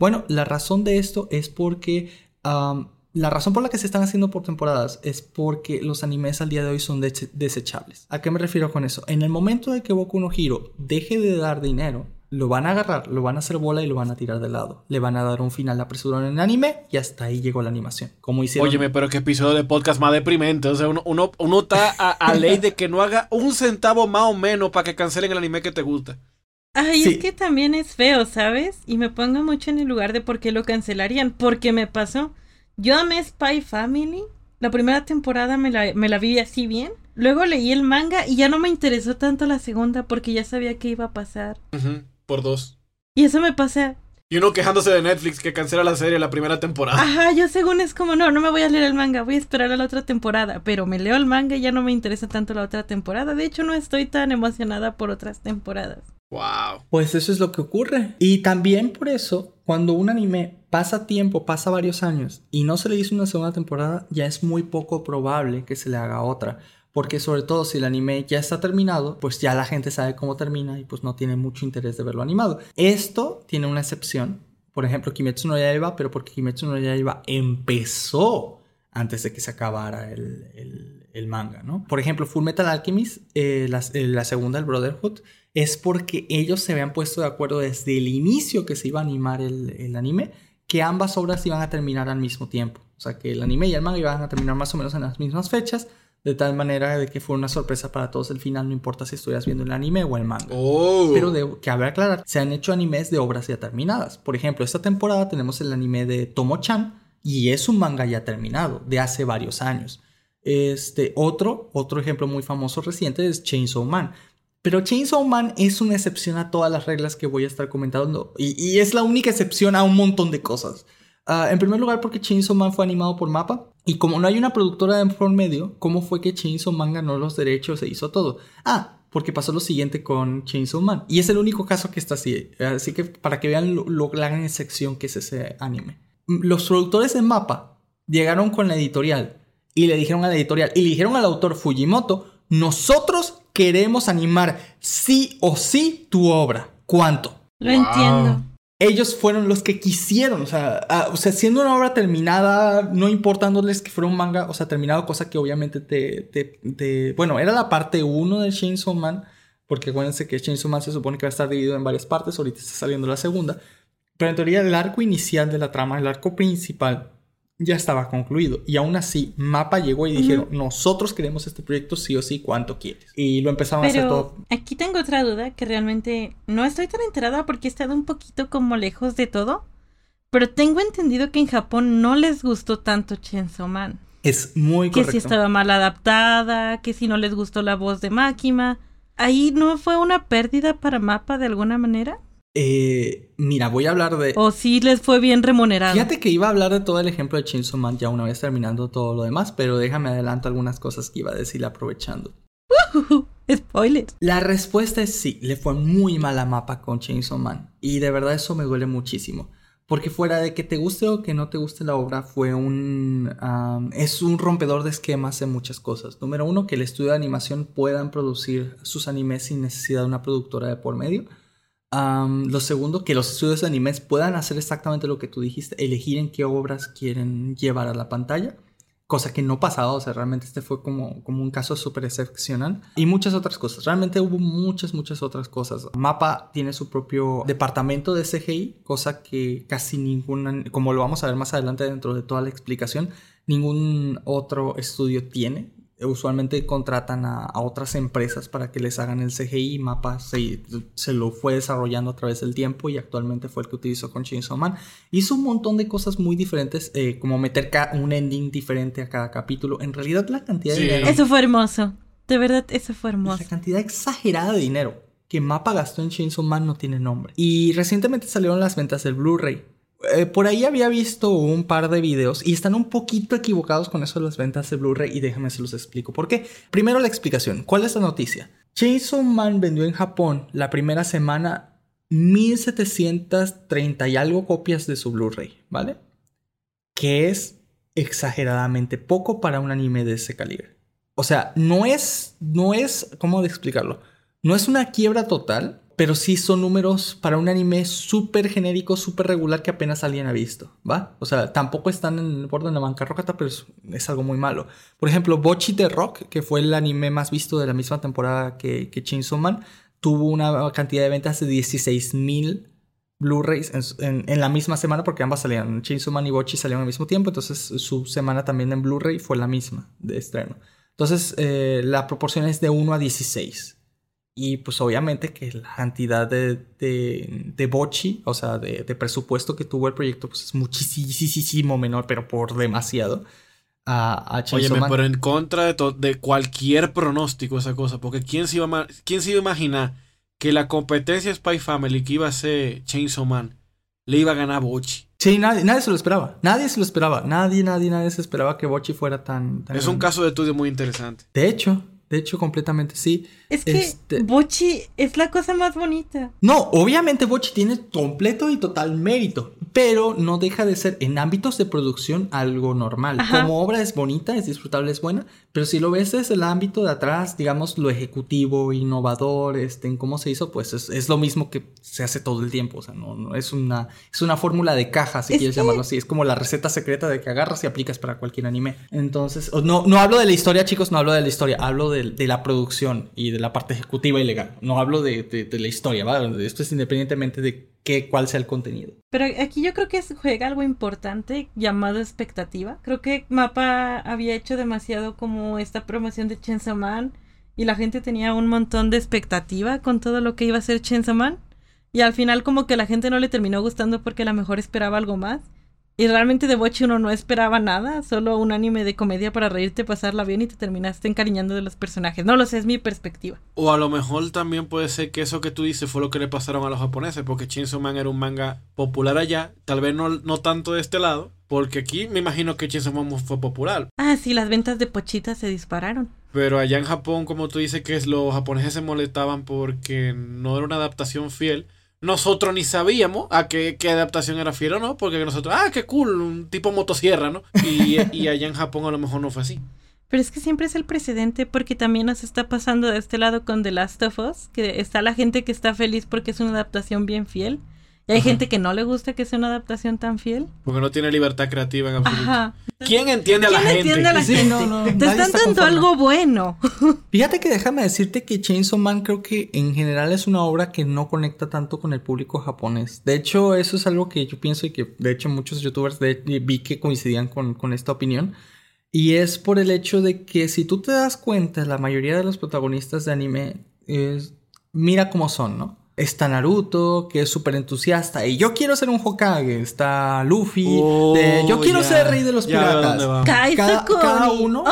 Bueno, la razón de esto es porque la razón por la que se están haciendo por temporadas es porque los animes al día de hoy son desechables. ¿A qué me refiero con eso? En el momento de que Boku no Hero deje de dar dinero, lo van a agarrar, lo van a hacer bola y lo van a tirar de lado. Le van a dar un final apresurado en el anime y hasta ahí llegó la animación. Como hicieron. Óyeme, pero qué episodio de podcast más deprimente. O sea, uno, uno, está a, ley de que no haga un centavo más o menos para que cancelen el anime que te gusta. Ay, es que también es feo, ¿sabes? Y me pongo mucho en el lugar de por qué lo cancelarían. Porque me pasó. Yo amé Spy Family. La primera temporada me la, me la vi así bien. Luego leí el manga y ya no me interesó tanto la segunda porque ya sabía qué iba a pasar. Por dos. Y eso me pasa. Y uno quejándose de Netflix que cancela la serie la primera temporada. Ajá, yo según es como, no, no me voy a leer el manga, voy a esperar a la otra temporada. Pero me leo el manga y ya no me interesa tanto la otra temporada. De hecho, no estoy tan emocionada por otras temporadas. Wow. Pues eso es lo que ocurre. Y también por eso, cuando un anime pasa tiempo, pasa varios años y no se le hizo una segunda temporada, ya es muy poco probable que se le haga otra. Porque sobre todo si el anime ya está terminado, pues ya la gente sabe cómo termina y pues no tiene mucho interés de verlo animado. Esto tiene una excepción. Por ejemplo, Kimetsu no Yaiba, pero porque Kimetsu no Yaiba empezó antes de que se acabara el, manga, ¿no? Por ejemplo, Full Metal Alchemist, eh, la, eh, la segunda, el Brotherhood, es porque ellos se habían puesto de acuerdo desde el inicio que se iba a animar el, anime, que ambas obras iban a terminar al mismo tiempo. O sea, que el anime y el manga iban a terminar más o menos en las mismas fechas, de tal manera de que fue una sorpresa para todos el final, no importa si estuvieras viendo el anime o el manga. Oh. Pero de, que habrá aclarar, se han hecho animes de obras ya terminadas. Por ejemplo, esta temporada tenemos el anime de Tomo-chan y es un manga ya terminado, de hace varios años. Este, otro, otro ejemplo muy famoso reciente es Chainsaw Man. Pero Chainsaw Man es una excepción a todas las reglas que voy a estar comentando. Y, es la única excepción a un montón de cosas. Ah, en primer lugar, porque Chainsaw Man fue animado por Mapa. Y como no hay una productora de por medio, ¿cómo fue que Chainsaw Man ganó los derechos e hizo todo? Ah, porque pasó lo siguiente con Chainsaw Man. Y es el único caso que está así. Así que para que vean lo, la gran excepción que es ese anime. Los productores de Mapa llegaron con la editorial y le dijeron a la editorial y le dijeron al autor Fujimoto, nosotros queremos animar sí o sí tu obra. ¿Cuánto? Lo entiendo. Ellos fueron los que quisieron, o sea, o sea, siendo una obra terminada, no importándoles que fuera un manga, o sea, terminado, cosa que obviamente te, te, bueno, era la parte 1 de Chainsaw Man, porque acuérdense que Chainsaw Man se supone que va a estar dividido en varias partes, ahorita está saliendo la segunda, Pero en teoría el arco inicial de la trama, el arco principal, ya estaba concluido. Y aún así, Mapa llegó y dijeron, nosotros queremos este proyecto sí o sí, ¿cuánto quieres? Y lo empezaron a hacer todo. Aquí tengo otra duda que realmente no estoy tan enterada porque he estado un poquito como lejos de todo. Pero tengo entendido que en Japón no les gustó tanto Chainsaw Man. Es muy correcto. Que si estaba mal adaptada, que si no les gustó la voz de Máquina. ¿Ahí no fue una pérdida para Mapa de alguna manera? Eh, mira, voy a hablar de. O si les fue bien remunerado. Fíjate que iba a hablar de todo el ejemplo de Chainsaw Man ya una vez terminando todo lo demás, pero déjame adelanto algunas cosas que iba a decir aprovechando. Spoiler. La respuesta es sí, le fue muy mala mapa con Chainsaw Man. Y de verdad eso me duele muchísimo. Porque fuera de que te guste o que no te guste la obra, fue un. es un rompedor de esquemas en muchas cosas. Número uno, que el estudio de animación puedan producir sus animes sin necesidad de una productora de por medio lo segundo, que los estudios de animes puedan hacer exactamente lo que tú dijiste, elegir en qué obras quieren llevar a la pantalla, cosa que no pasaba, o sea, realmente este fue como, como un caso súper excepcional, y muchas otras cosas, realmente hubo muchas, muchas otras cosas. Mapa tiene su propio departamento de CGI, cosa que casi ninguna, como lo vamos a ver más adelante dentro de toda la explicación, ningún otro estudio tiene usualmente contratan a, otras empresas para que les hagan el CGI. Mapa se, se, lo fue desarrollando a través del tiempo y actualmente fue el que utilizó con Chainsaw Man. Hizo un montón de cosas muy diferentes, eh, como meter un ending diferente a cada capítulo. En realidad, la cantidad de dinero. Eso fue hermoso. De verdad, eso fue hermoso. La cantidad exagerada de dinero que Mapa gastó en Chainsaw Man no tiene nombre. Y recientemente salieron las ventas del Blu-ray. Eh, por ahí había visto un par de videos y están un poquito equivocados con eso de las ventas de Blu-ray y déjame se los explico. ¿Por qué? Primero la explicación. ¿Cuál es la noticia? Chainsaw Man vendió en Japón la primera semana 1730 y algo copias de su Blu-ray, ¿vale? Que es exageradamente poco para un anime de ese calibre. O sea, no es, no es, ¿cómo de explicarlo? No es una quiebra total, pero sí son números para un anime súper genérico, súper regular que apenas alguien ha visto, ¿va? O sea, tampoco están en el borde de la bancarrota, pero es, algo muy malo. Por ejemplo, Bochi the Rock, que fue el anime más visto de la misma temporada que, que Chainsaw Man, tuvo una cantidad de ventas de 16 mil Blu-rays en, la misma semana, porque ambas salían. Chainsaw Man y Bochi salieron al mismo tiempo, entonces su semana también en Blu-ray fue la misma de estreno. Entonces, eh, la proporción es de 1 a 16. Y pues obviamente que la cantidad de, de, bochi, o sea, de, presupuesto que tuvo el proyecto, pues es muchísimo menor, pero por demasiado. A, a Oye, pero en contra de, de cualquier pronóstico esa cosa, porque ¿quién se, iba a, ¿quién se iba a imaginar que la competencia Spy Family que iba a ser Chainsaw Man le iba a ganar Bochi? Sí, nadie, nadie se lo esperaba. Nadie se lo esperaba. Nadie, nadie, nadie se esperaba que Bochi fuera tan... tan es un caso de estudio muy interesante. De hecho, de hecho, completamente sí. Es que este... Bochi es la cosa más bonita. No, obviamente Bochi tiene completo y total mérito, pero no deja de ser en ámbitos de producción algo normal. Como obra es bonita, es disfrutable, es buena, pero si lo ves desde el ámbito de atrás, digamos, lo ejecutivo, innovador, este, en cómo se hizo, pues es, lo mismo que se hace todo el tiempo. O sea, no, no es una, es una fórmula de caja, si quieres llamarlo así. Es como la receta secreta de que agarras y aplicas para cualquier anime. Entonces, no, no hablo de la historia, chicos, no hablo de la historia, hablo de de, la producción y de la parte ejecutiva y legal. No hablo de, la historia, ¿vale? Esto es independientemente de qué, cuál sea el contenido. Pero aquí yo creo que juega algo importante llamado expectativa. Creo que Mapa había hecho demasiado como esta promoción de Chainsaw Man y la gente tenía un montón de expectativa con todo lo que iba a ser Chainsaw Man. Y al final como que la gente no le terminó gustando porque a lo mejor esperaba algo más. Y realmente de Bochi uno no esperaba nada, solo un anime de comedia para reírte, pasarla bien y te terminaste encariñando de los personajes. No lo sé, es mi perspectiva. O a lo mejor también puede ser que eso que tú dices fue lo que le pasaron a los japoneses, porque Chainsaw Man era un manga popular allá, tal vez no, no tanto de este lado, porque aquí me imagino que Chainsaw Man fue popular. Ah, sí, las ventas de Pochita se dispararon. Pero allá en Japón, como tú dices, que los japoneses se molestaban porque no era una adaptación fiel nosotros ni sabíamos a qué, adaptación era fiel o no, porque nosotros, ah, qué cool, un tipo motosierra, ¿no? Y, y, allá en Japón a lo mejor no fue así. Pero es que siempre es el precedente porque también nos está pasando de este lado con The Last of Us, que está la gente que está feliz porque es una adaptación bien fiel. Y hay gente que no le gusta que sea una adaptación tan fiel. Porque no tiene libertad creativa en absoluto. Ajá. ¿Quién entiende a la ¿Quién gente? entiende a la Sí, gente? no, no, Te están está dando algo bueno. Fíjate que déjame decirte que Chainsaw Man creo que en general es una obra que no conecta tanto con el público japonés. De hecho, eso es algo que yo pienso y que de hecho muchos youtubers de- vi que coincidían con, con esta opinión. Y es por el hecho de que si tú te das cuenta, la mayoría de los protagonistas de anime es, mira cómo son, ¿no? Está Naruto, que es súper entusiasta, y yo quiero ser un Hokage. Está Luffy, Oh, de, yo quiero ya. ser rey de los piratas. Cada- cada uno-.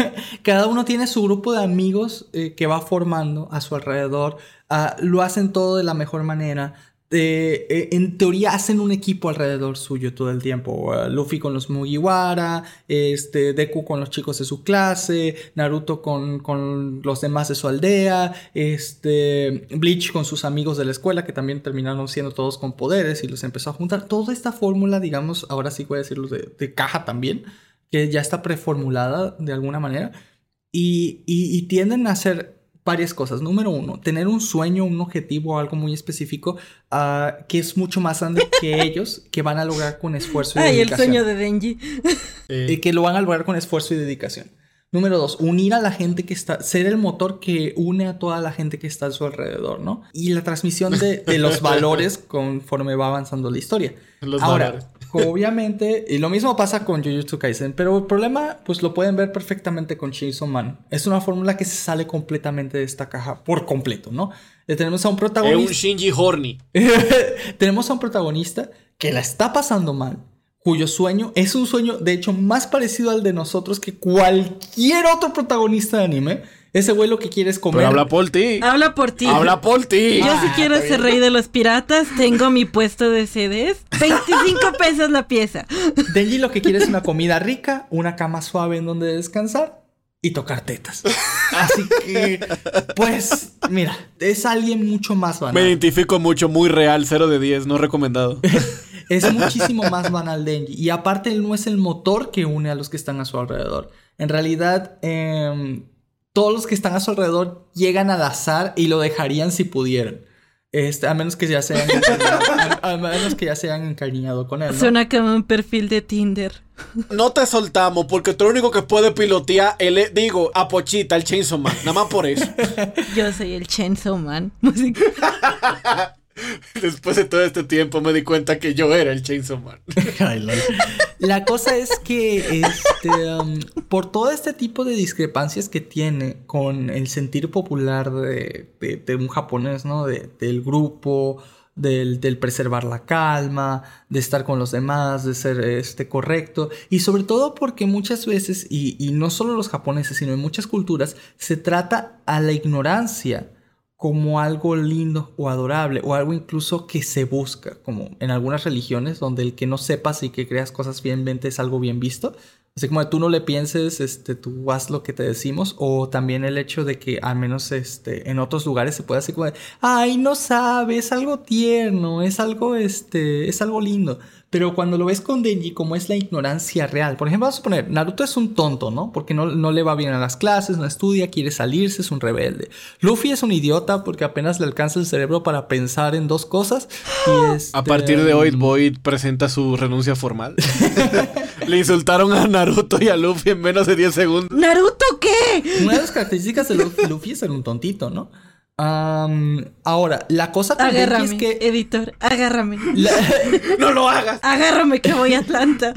Cada uno tiene su grupo de amigos eh, que va formando a su alrededor. Ah, lo hacen todo de la mejor manera. Eh, eh, en teoría hacen un equipo alrededor suyo todo el tiempo. Luffy con los Mugiwara, este, Deku con los chicos de su clase, Naruto con, con los demás de su aldea, este, Bleach con sus amigos de la escuela que también terminaron siendo todos con poderes y los empezó a juntar. Toda esta fórmula, digamos, ahora sí voy a decirlo de, de caja también, que ya está preformulada de alguna manera. Y, y- y tienden a hacer varias cosas. Número uno, tener un sueño, un objetivo, algo muy específico ah, que es mucho más grande que ellos, que van a lograr con esfuerzo y Ay, el dedicación. sueño de Denji. Eh, Eh, que lo van a lograr con esfuerzo y dedicación. Número dos, unir a la gente que está, ser el motor que une a toda la gente que está a su alrededor, ¿no? Y la transmisión de, de los valores conforme va avanzando la historia. Los Ahora, valores. obviamente, y lo mismo pasa con Jujutsu Kaisen, pero el problema, pues lo pueden ver perfectamente con Chainsaw Man. Es una fórmula que se sale completamente de esta caja, por completo, ¿no? Eh, tenemos a un es un protagonista. Shinji Horny. tenemos a un protagonista que la está pasando mal, cuyo sueño es un sueño, de hecho, más parecido al de nosotros que cualquier otro protagonista de anime. Ese güey lo que quiere es comer. Pero habla por ti. Habla por ti. Habla por ti. Yo si Ah, quiero está ser rey de los piratas, tengo mi puesto de CDs. 25 pesos la pieza. Denji lo que quiere es una comida rica, una cama suave en donde descansar y tocar tetas. Así que, pues, mira, es alguien mucho más Me banal. identifico mucho, muy real, 0 de 10, no recomendado. Es muchísimo más banal Denji. Y aparte, él no es el motor que une a los que están a su alrededor. En realidad, em, todos los que están a su alrededor llegan al azar y lo dejarían si pudieran. Este, a menos que ya se hayan encariñado, a, a menos que ya se hayan encariñado con él. ¿no? Suena como un perfil de Tinder. No te soltamos porque tú el único que puede pilotear el, digo, a Pochita, el Chainsaw Man. Nada más por eso. Yo soy el Chainsaw Man. Después de todo este tiempo me di cuenta que yo era el Chainsaw Man. La cosa es que este, um, por todo este tipo de discrepancias que tiene con el sentir popular de, de- de un japonés, ¿no? De- del grupo, del, del preservar la calma, de estar con los demás, de ser este, correcto. Y sobre todo porque muchas veces, y, y no solo los japoneses, sino en muchas culturas, se trata a la ignorancia como algo lindo o adorable o algo incluso que se busca, como en algunas religiones donde el que no sepas y que creas cosas bien mente es algo bien visto. Así como tú no le pienses, este, tú haz lo que te decimos. O también el hecho de que al menos este, en otros lugares se puede así como de, ay, no sabe, es algo tierno, es algo, este, es algo lindo. Pero cuando lo ves con Denji, como es la ignorancia real. Por ejemplo, vamos a suponer, Naruto es un tonto, ¿no? Porque no, no le va bien a las clases, no estudia, quiere salirse, es un rebelde. Luffy es un idiota porque apenas le alcanza el cerebro para pensar en dos cosas. Y este, A partir de hoy, Boyd presenta su renuncia formal. Le insultaron a Naruto y a Luffy en menos de 10 segundos. ¿Naruto qué? Una de las características de Lu- Luffy es ser un tontito, ¿no? Am, ahora, la cosa con Agárrame, es que... editor, agárrame. la- ¡No lo hagas! Agárrame que voy a Atlanta.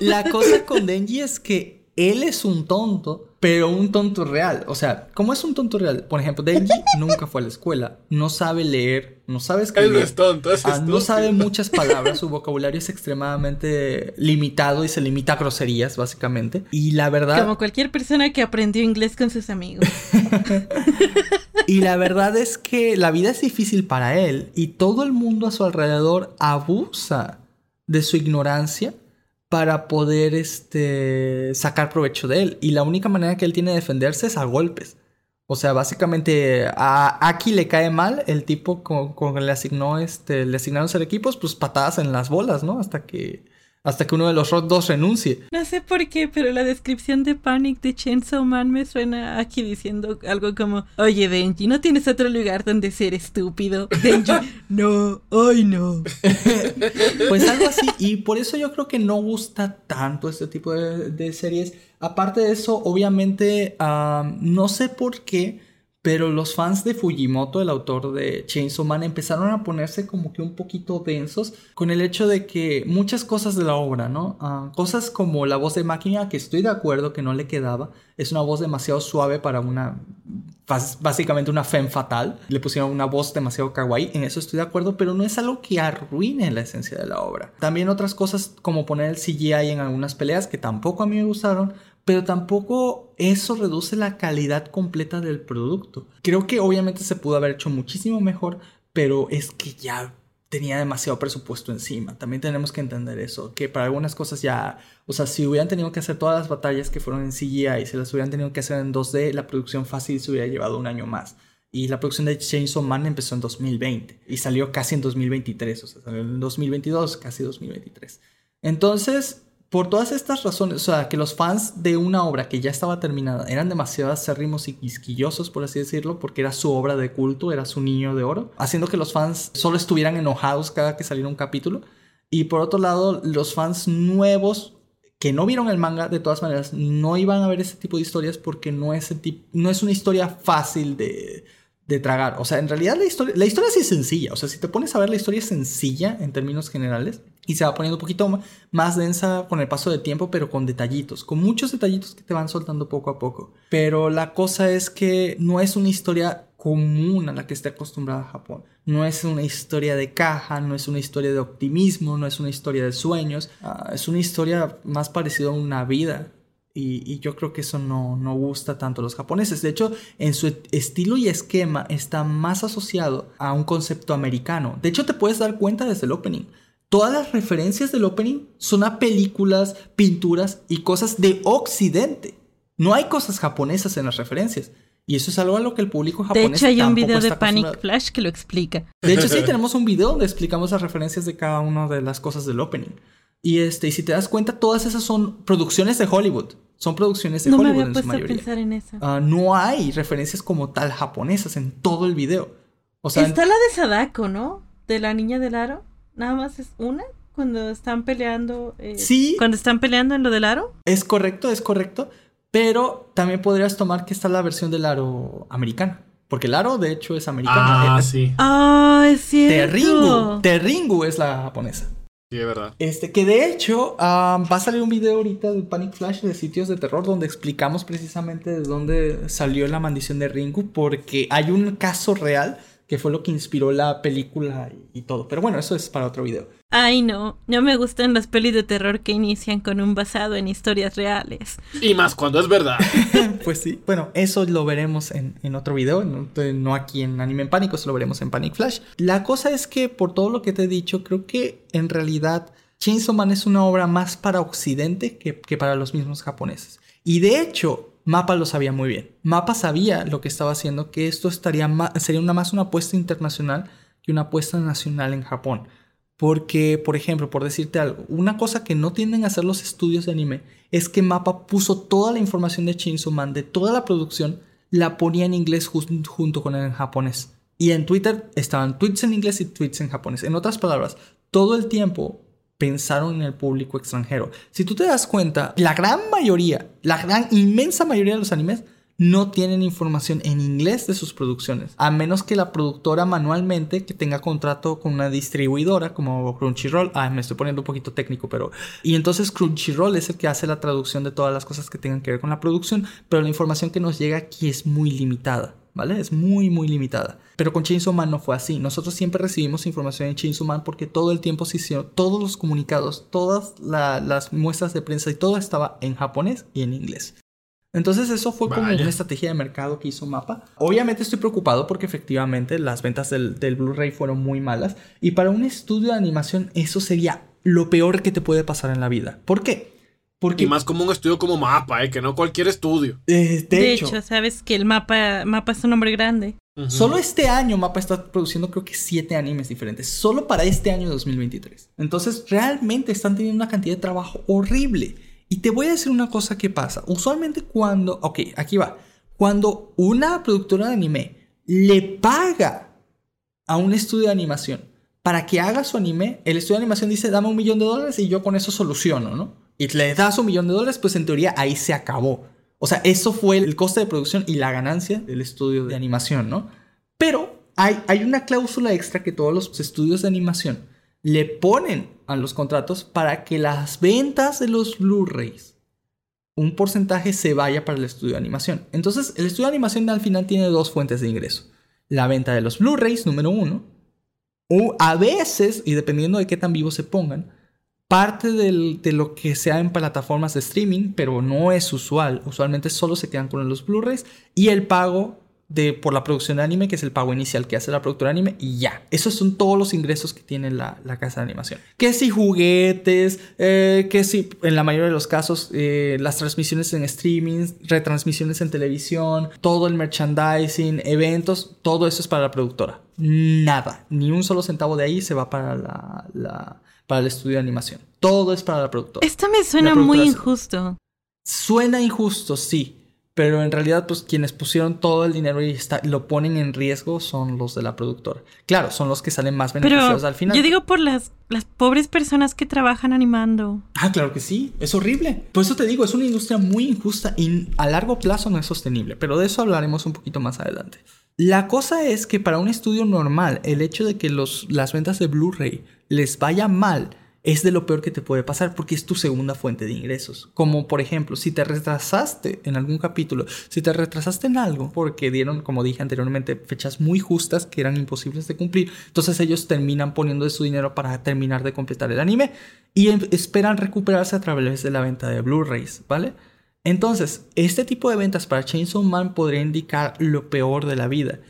La cosa con Denji es que él es un tonto, pero un tonto real. O sea, ¿cómo es un tonto real? Por ejemplo, Denji nunca fue a la escuela, no sabe leer, no sabe Él escribir. no es tonto, es Ah, no sabe muchas palabras, su vocabulario es extremadamente limitado y se limita a groserías, básicamente. Y la verdad, Como cualquier persona que aprendió inglés con sus amigos. y la verdad es que la vida es difícil para él y todo el mundo a su alrededor abusa de su ignorancia para poder este, sacar provecho de él. Y la única manera que él tiene de defenderse es a golpes. O sea, básicamente a Aki le cae mal el tipo con, con le asignó este, le asignaron ser equipos, pues patadas en las bolas, ¿no? Hasta que hasta que uno de los dos renuncie. No sé por qué, pero la descripción de Panic de Chainsaw Man me suena aquí diciendo algo como, oye Denji, ¿no tienes otro lugar donde ser estúpido? Denji, no, ay no. pues algo así, y por eso yo creo que no gusta tanto este tipo de, series. Aparte de eso, obviamente, no sé por qué pero los fans de Fujimoto, el autor de Chainsaw Man, empezaron a ponerse como que un poquito densos con el hecho de que muchas cosas de la obra, ¿no? Ah, cosas como la voz de máquina, que estoy de acuerdo que no le quedaba, es una voz demasiado suave para una, básicamente una femme fatal. Le pusieron una voz demasiado kawaii, en eso estoy de acuerdo, pero no es algo que arruine la esencia de la obra. También otras cosas como poner el CGI en algunas peleas que tampoco a mí me gustaron, pero tampoco eso reduce la calidad completa del producto. Creo que obviamente se pudo haber hecho muchísimo mejor, pero es que ya tenía demasiado presupuesto encima. También tenemos que entender eso, que para algunas cosas ya, o sea, si hubieran tenido que hacer todas las batallas que fueron en CGI y se las hubieran tenido que hacer en 2D, la producción fácil se hubiera llevado un año más. Y la producción de Chainsaw Man empezó en 2020 y salió casi en 2023, o sea, salió en 2022, casi 2023. Entonces, por todas estas razones, o sea, que los fans de una obra que ya estaba terminada eran demasiado acérrimos y quisquillosos, por así decirlo, porque era su obra de culto, era su niño de oro, haciendo que los fans solo estuvieran enojados cada que saliera un capítulo. Y por otro lado, los fans nuevos que no vieron el manga, de todas maneras, no iban a ver ese tipo de historias porque no es, no es una historia fácil de, de tragar. O sea, en realidad la historia, la historia sí es sencilla. O sea, si te pones a ver la historia es sencilla en términos generales y se va poniendo un poquito más densa con el paso del tiempo, pero con detallitos, con muchos detallitos que te van soltando poco a poco. Pero la cosa es que no es una historia común a la que esté acostumbrada Japón. No es una historia de caja, no es una historia de optimismo, no es una historia de sueños, ah, es una historia más parecida a una vida y, yo creo que eso no, no, gusta tanto a los japoneses. De hecho, en su estilo y esquema está más asociado a un concepto americano. De hecho, te puedes dar cuenta desde el opening. Todas las referencias del opening son a películas, pinturas y cosas de Occidente. No hay cosas japonesas en las referencias. Y eso es algo a lo que el público japonés De hecho, hay un video de Panic Flash que lo explica. De hecho, sí, tenemos un video donde explicamos las referencias de cada una de las cosas del opening. Y, este, y si te das cuenta, todas esas son producciones de Hollywood. Son producciones de no Hollywood me había puesto A pensar en eso. Ah, no hay referencias como tal japonesas en todo el video. O sea, Está la de Sadako, ¿no? De la niña del aro. Nada más es una cuando están peleando. Eh, sí. Cuando están peleando en lo del aro. Es correcto, es correcto. Pero también podrías tomar que está la versión del aro americana. Porque el aro, de hecho, es americano. Ah, sí. Ah, es cierto. Terringu. Terringu es la japonesa. Sí, es verdad. Este, que de hecho va a salir un video ahorita de Panic Flash de sitios de terror donde explicamos precisamente de dónde salió la maldición de Ringu porque hay un caso real que fue lo que inspiró la película y, todo. Pero bueno, eso es para otro video. Ay, no, no me gustan las pelis de terror que inician con un basado en historias reales. Y más cuando es verdad. pues sí, bueno, eso lo veremos en, otro video, no, aquí en Anime en Pánico, eso lo veremos en Panic Flash. La cosa es que por todo lo que te he dicho, creo que en realidad Chainsaw Man es una obra más para Occidente que, que para los mismos japoneses. Y de hecho, Mapa lo sabía muy bien. Mapa sabía lo que estaba haciendo, que esto estaría sería una, más una apuesta internacional que una apuesta nacional en Japón. Porque, por ejemplo, por decirte algo, una cosa que no tienden a hacer los estudios de anime es que Mapa puso toda la información de Chainsaw Man, de toda la producción, la ponía en inglés junto con el en japonés. Y en Twitter estaban tweets en inglés y tweets en japonés. En otras palabras, todo el tiempo pensaron en el público extranjero. Si tú te das cuenta, la gran mayoría, la gran inmensa mayoría de los animes no tienen información en inglés de sus producciones, a menos que la productora manualmente que tenga contrato con una distribuidora como Crunchyroll. Ah, me estoy poniendo un poquito técnico, pero y entonces Crunchyroll es el que hace la traducción de todas las cosas que tengan que ver con la producción, pero la información que nos llega aquí es muy limitada. ¿Vale? Es muy, muy limitada. Pero con Chainsaw Man no fue así. Nosotros siempre recibimos información en Chainsaw Man porque todo el tiempo se hicieron, todos los comunicados, todas las muestras de prensa y todo estaba en japonés y en inglés. Entonces eso fue como una estrategia de mercado que hizo Mapa. Obviamente estoy preocupado porque efectivamente las ventas del, del Blu-ray fueron muy malas y para un estudio de animación eso sería lo peor que te puede pasar en la vida. ¿Por qué? Y más como un estudio como Mapa, ¿eh? que no cualquier estudio. Eh, de, hecho, sabes que el mapa, mapa es un nombre grande. Solo este año Mapa está produciendo creo que siete animes diferentes, solo para este año 2023. Entonces realmente están teniendo una cantidad de trabajo horrible. Y te voy a decir una cosa que pasa. Usualmente cuando, ok, aquí va, cuando una productora de anime le paga a un estudio de animación para que haga su anime, el estudio de animación dice, dame un millón de dólares y yo con eso soluciono, ¿no? Y le das un millón de dólares, pues en teoría ahí se acabó. O sea, eso fue el coste de producción y la ganancia del estudio de animación, ¿no? Pero hay, hay una cláusula extra que todos los estudios de animación le ponen a los contratos para que las ventas de los Blu-rays, un porcentaje se vaya para el estudio de animación. Entonces, el estudio de animación al final tiene dos fuentes de ingreso. La venta de los Blu-rays, número uno, o a veces, y dependiendo de qué tan vivos se pongan, parte de lo que sea en plataformas de streaming, pero no es usual. Usualmente solo se quedan con los Blu-rays y el pago de, por la producción de anime, que es el pago inicial que hace la productora de anime, y ya. Esos son todos los ingresos que tiene la, casa de animación. Que si juguetes, eh, si en la mayoría de los casos eh, las transmisiones en streaming, retransmisiones en televisión, todo el merchandising, eventos, todo eso es para la productora. Nada, ni un solo centavo de ahí se va para la para el estudio de animación. Todo es para la productora. Esto me suena muy injusto. Suena injusto, sí. Pero en realidad, pues quienes pusieron todo el dinero y lo ponen en riesgo son los de la productora. Claro, son los que salen más beneficiados al final. Yo digo por las, las pobres personas que trabajan animando. Ah, claro que sí. Es horrible. Por eso te digo, es una industria muy injusta y a largo plazo no es sostenible. Pero de eso hablaremos un poquito más adelante. La cosa es que para un estudio normal, el hecho de que los, las ventas de Blu-ray les vaya mal es de lo peor que te puede pasar porque es tu segunda fuente de ingresos. Como por ejemplo, si te retrasaste en algún capítulo, si te retrasaste en algo porque dieron, como dije anteriormente, fechas muy justas que eran imposibles de cumplir, entonces ellos terminan poniendo de su dinero para terminar de completar el anime y em, esperan recuperarse a través de la venta de Blu-rays, ¿vale? Entonces, este tipo de ventas para Chainsaw Man podría indicar lo peor de la vida.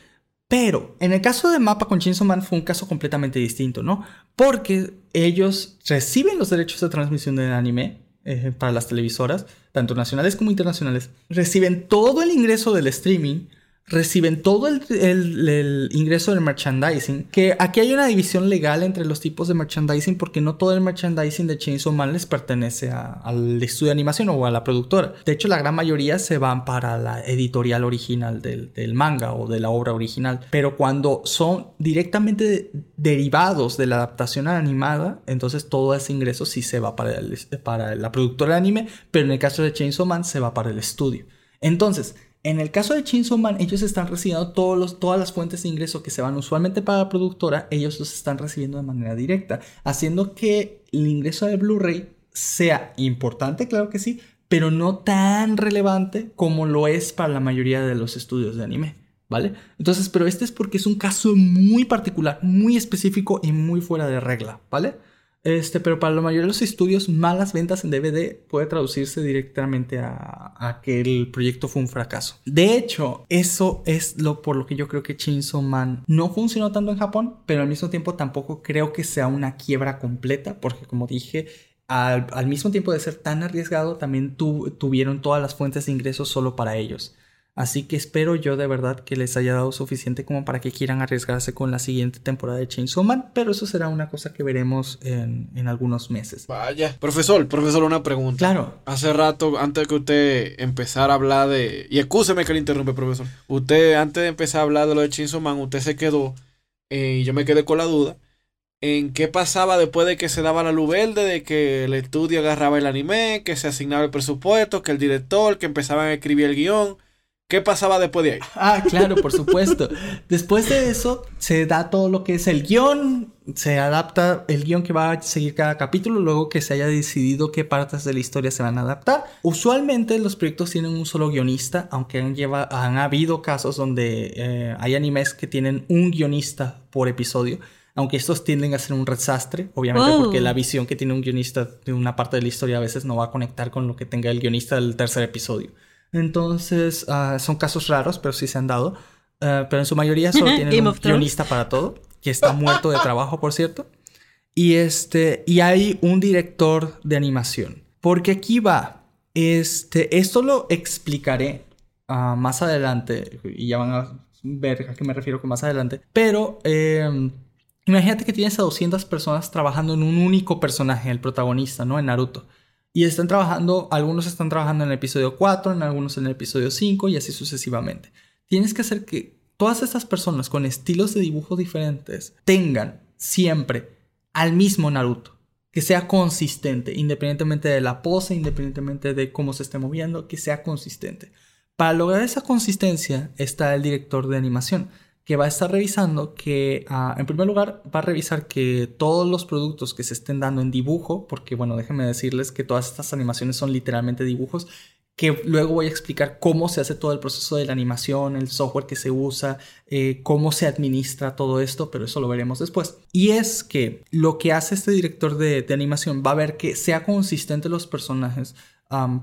Pero en el caso de Mapa con Chainsaw Man fue un caso completamente distinto, ¿no? Porque ellos reciben los derechos de transmisión del anime eh, para las televisoras, tanto nacionales como internacionales, reciben todo el ingreso del streaming, reciben todo el, ingreso del merchandising. Que aquí hay una división legal entre los tipos de merchandising porque no todo el merchandising de Chainsaw Man les pertenece al estudio de animación o a la productora. De hecho, la gran mayoría se van para la editorial original del, manga o de la obra original. Pero cuando son directamente derivados de la adaptación animada, entonces todo ese ingreso sí se va para, para la productora de anime, pero en el caso de Chainsaw Man se va para el estudio. Entonces, en el caso de Chainsaw Man, ellos están recibiendo todos todas las fuentes de ingreso que se van usualmente para la productora, ellos los están recibiendo de manera directa, haciendo que el ingreso de Blu-ray sea importante, claro que sí, pero no tan relevante como lo es para la mayoría de los estudios de anime, ¿vale? Entonces, pero este es porque es un caso muy particular, muy específico y muy fuera de regla, ¿vale? Este, pero para la mayoría de los estudios, malas ventas en DVD puede traducirse directamente a, que el proyecto fue un fracaso. De hecho, eso es lo por lo que yo creo que Chainsaw Man no funcionó tanto en Japón, pero al mismo tiempo tampoco creo que sea una quiebra completa, porque como dije, al, mismo tiempo de ser tan arriesgado, también tuvieron todas las fuentes de ingresos solo para ellos. Así que espero yo de verdad que les haya dado suficiente como para que quieran arriesgarse con la siguiente temporada de Chainsaw Man, pero eso será una cosa que veremos en, algunos meses. Vaya. Profesor, profesor, una pregunta. Claro. Hace rato, antes de que usted empezara a hablar de... Y escúcheme que le interrumpe, profesor. Usted, antes de empezar a hablar de lo de Chainsaw Man, usted se quedó, eh, y yo me quedé con la duda, en qué pasaba después de que se daba la luz verde, de que el estudio agarraba el anime, que se asignaba el presupuesto, que el director, que empezaban a escribir el guion ¿Qué pasaba después de ahí? Ah, claro, por supuesto. Después de eso, se da todo lo que es el guion, se adapta el guion que va a seguir cada capítulo, luego que se haya decidido qué partes de la historia se van a adaptar. Usualmente los proyectos tienen un solo guionista, aunque han, lleva, han habido casos donde eh, hay animes que tienen un guionista por episodio. Aunque estos tienden a ser un desastre, obviamente, porque la visión que tiene un guionista de una parte de la historia a veces no va a conectar con lo que tenga el guionista del tercer episodio. Entonces, ah, son casos raros, pero sí se han dado. Ah, pero en su mayoría solo tienen un guionista para todo, que está muerto de trabajo, por cierto. Y, este, y hay un director de animación. Porque aquí va. Este, esto lo explicaré ah, más adelante y ya van a ver a qué me refiero con más adelante. Pero eh, imagínate que tienes a 200 personas trabajando en un único personaje, el protagonista, ¿no? En Naruto. Y están trabajando, algunos están trabajando en el episodio 4, en algunos en el episodio 5 y así sucesivamente. Tienes que hacer que todas estas personas con estilos de dibujo diferentes tengan siempre al mismo Naruto. Que sea consistente, independientemente de la pose, independientemente de cómo se esté moviendo, que sea consistente. Para lograr esa consistencia está el director de animación, que va a estar revisando que, ah, en primer lugar, va a revisar que todos los productos que se estén dando en dibujo, porque bueno, déjenme decirles que todas estas animaciones son literalmente dibujos, que luego voy a explicar cómo se hace todo el proceso de la animación, el software que se usa, eh, cómo se administra todo esto, pero eso lo veremos después. Y es que lo que hace este director de, de animación va a ver que sea consistente los personajes,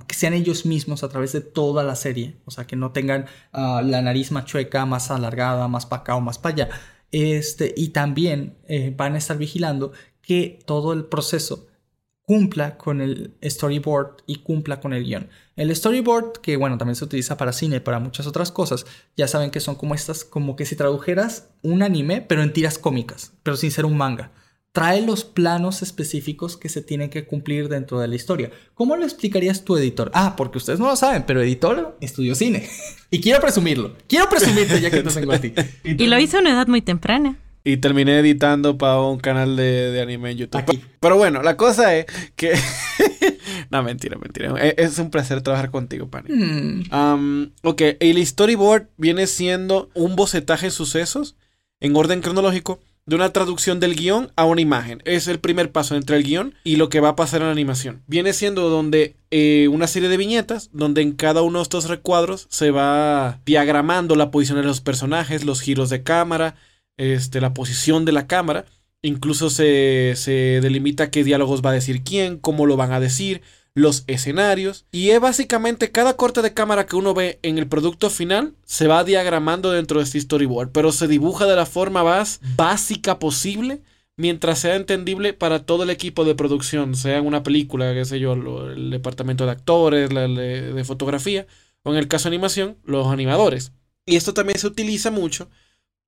que sean ellos mismos a través de toda la serie, o sea, que no tengan ah, la nariz más chueca, más alargada, más para acá o más para allá. Este, y también eh, van a estar vigilando que todo el proceso cumpla con el storyboard y cumpla con el guion. El storyboard, que bueno, también se utiliza para cine, para muchas otras cosas, ya saben que son como estas, como que si tradujeras un anime, pero en tiras cómicas, pero sin ser un manga trae los planos específicos que se tienen que cumplir dentro de la historia. ¿Cómo lo explicarías tu editor? Ah, porque ustedes no lo saben, pero editor estudió cine. y quiero presumirlo. Quiero presumirte ya que te tengo a ti. Y lo hizo a una edad muy temprana. Y terminé editando para un canal de, anime en YouTube. Pero bueno, la cosa es que... no, mentira, mentira. E, es, un placer trabajar contigo, Pani. Hmm. ok, el storyboard viene siendo un bocetaje de sucesos en orden cronológico de una traducción del guion a una imagen. Es el primer paso entre el guion y lo que va a pasar en la animación. Viene siendo donde eh, una serie de viñetas, donde en cada uno de estos recuadros se va diagramando la posición de los personajes, los giros de cámara, este, la posición de la cámara. Incluso se, se delimita qué diálogos va a decir quién, cómo lo van a decir, los escenarios. Y es básicamente cada corte de cámara que uno ve en el producto final se va diagramando dentro de este storyboard, pero se dibuja de la forma más básica posible mientras sea entendible para todo el equipo de producción, sea en una película, qué sé yo, el departamento de actores, de fotografía, o en el caso de animación, los animadores. Y esto también se utiliza mucho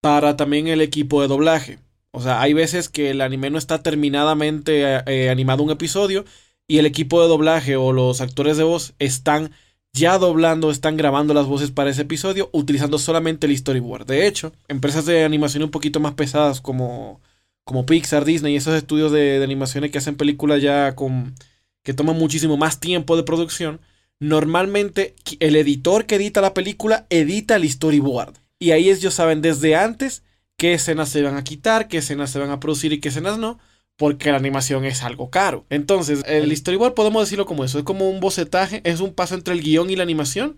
para también el equipo de doblaje. O sea, hay veces que el anime no está terminadamente eh, animado un episodio y el equipo de doblaje o los actores de voz están ya doblando, están grabando las voces para ese episodio utilizando solamente el storyboard. De hecho, empresas de animación un poquito más pesadas como, como Pixar, Disney y esos estudios de, animaciones que hacen películas ya con que toman muchísimo más tiempo de producción, normalmente el editor que edita la película edita el storyboard. Y ahí ellos saben desde antes qué escenas se van a quitar, qué escenas se van a producir y qué escenas no porque la animación es algo caro. Entonces, el storyboard podemos decirlo como eso, es como un bocetaje, es un paso entre el guion y la animación,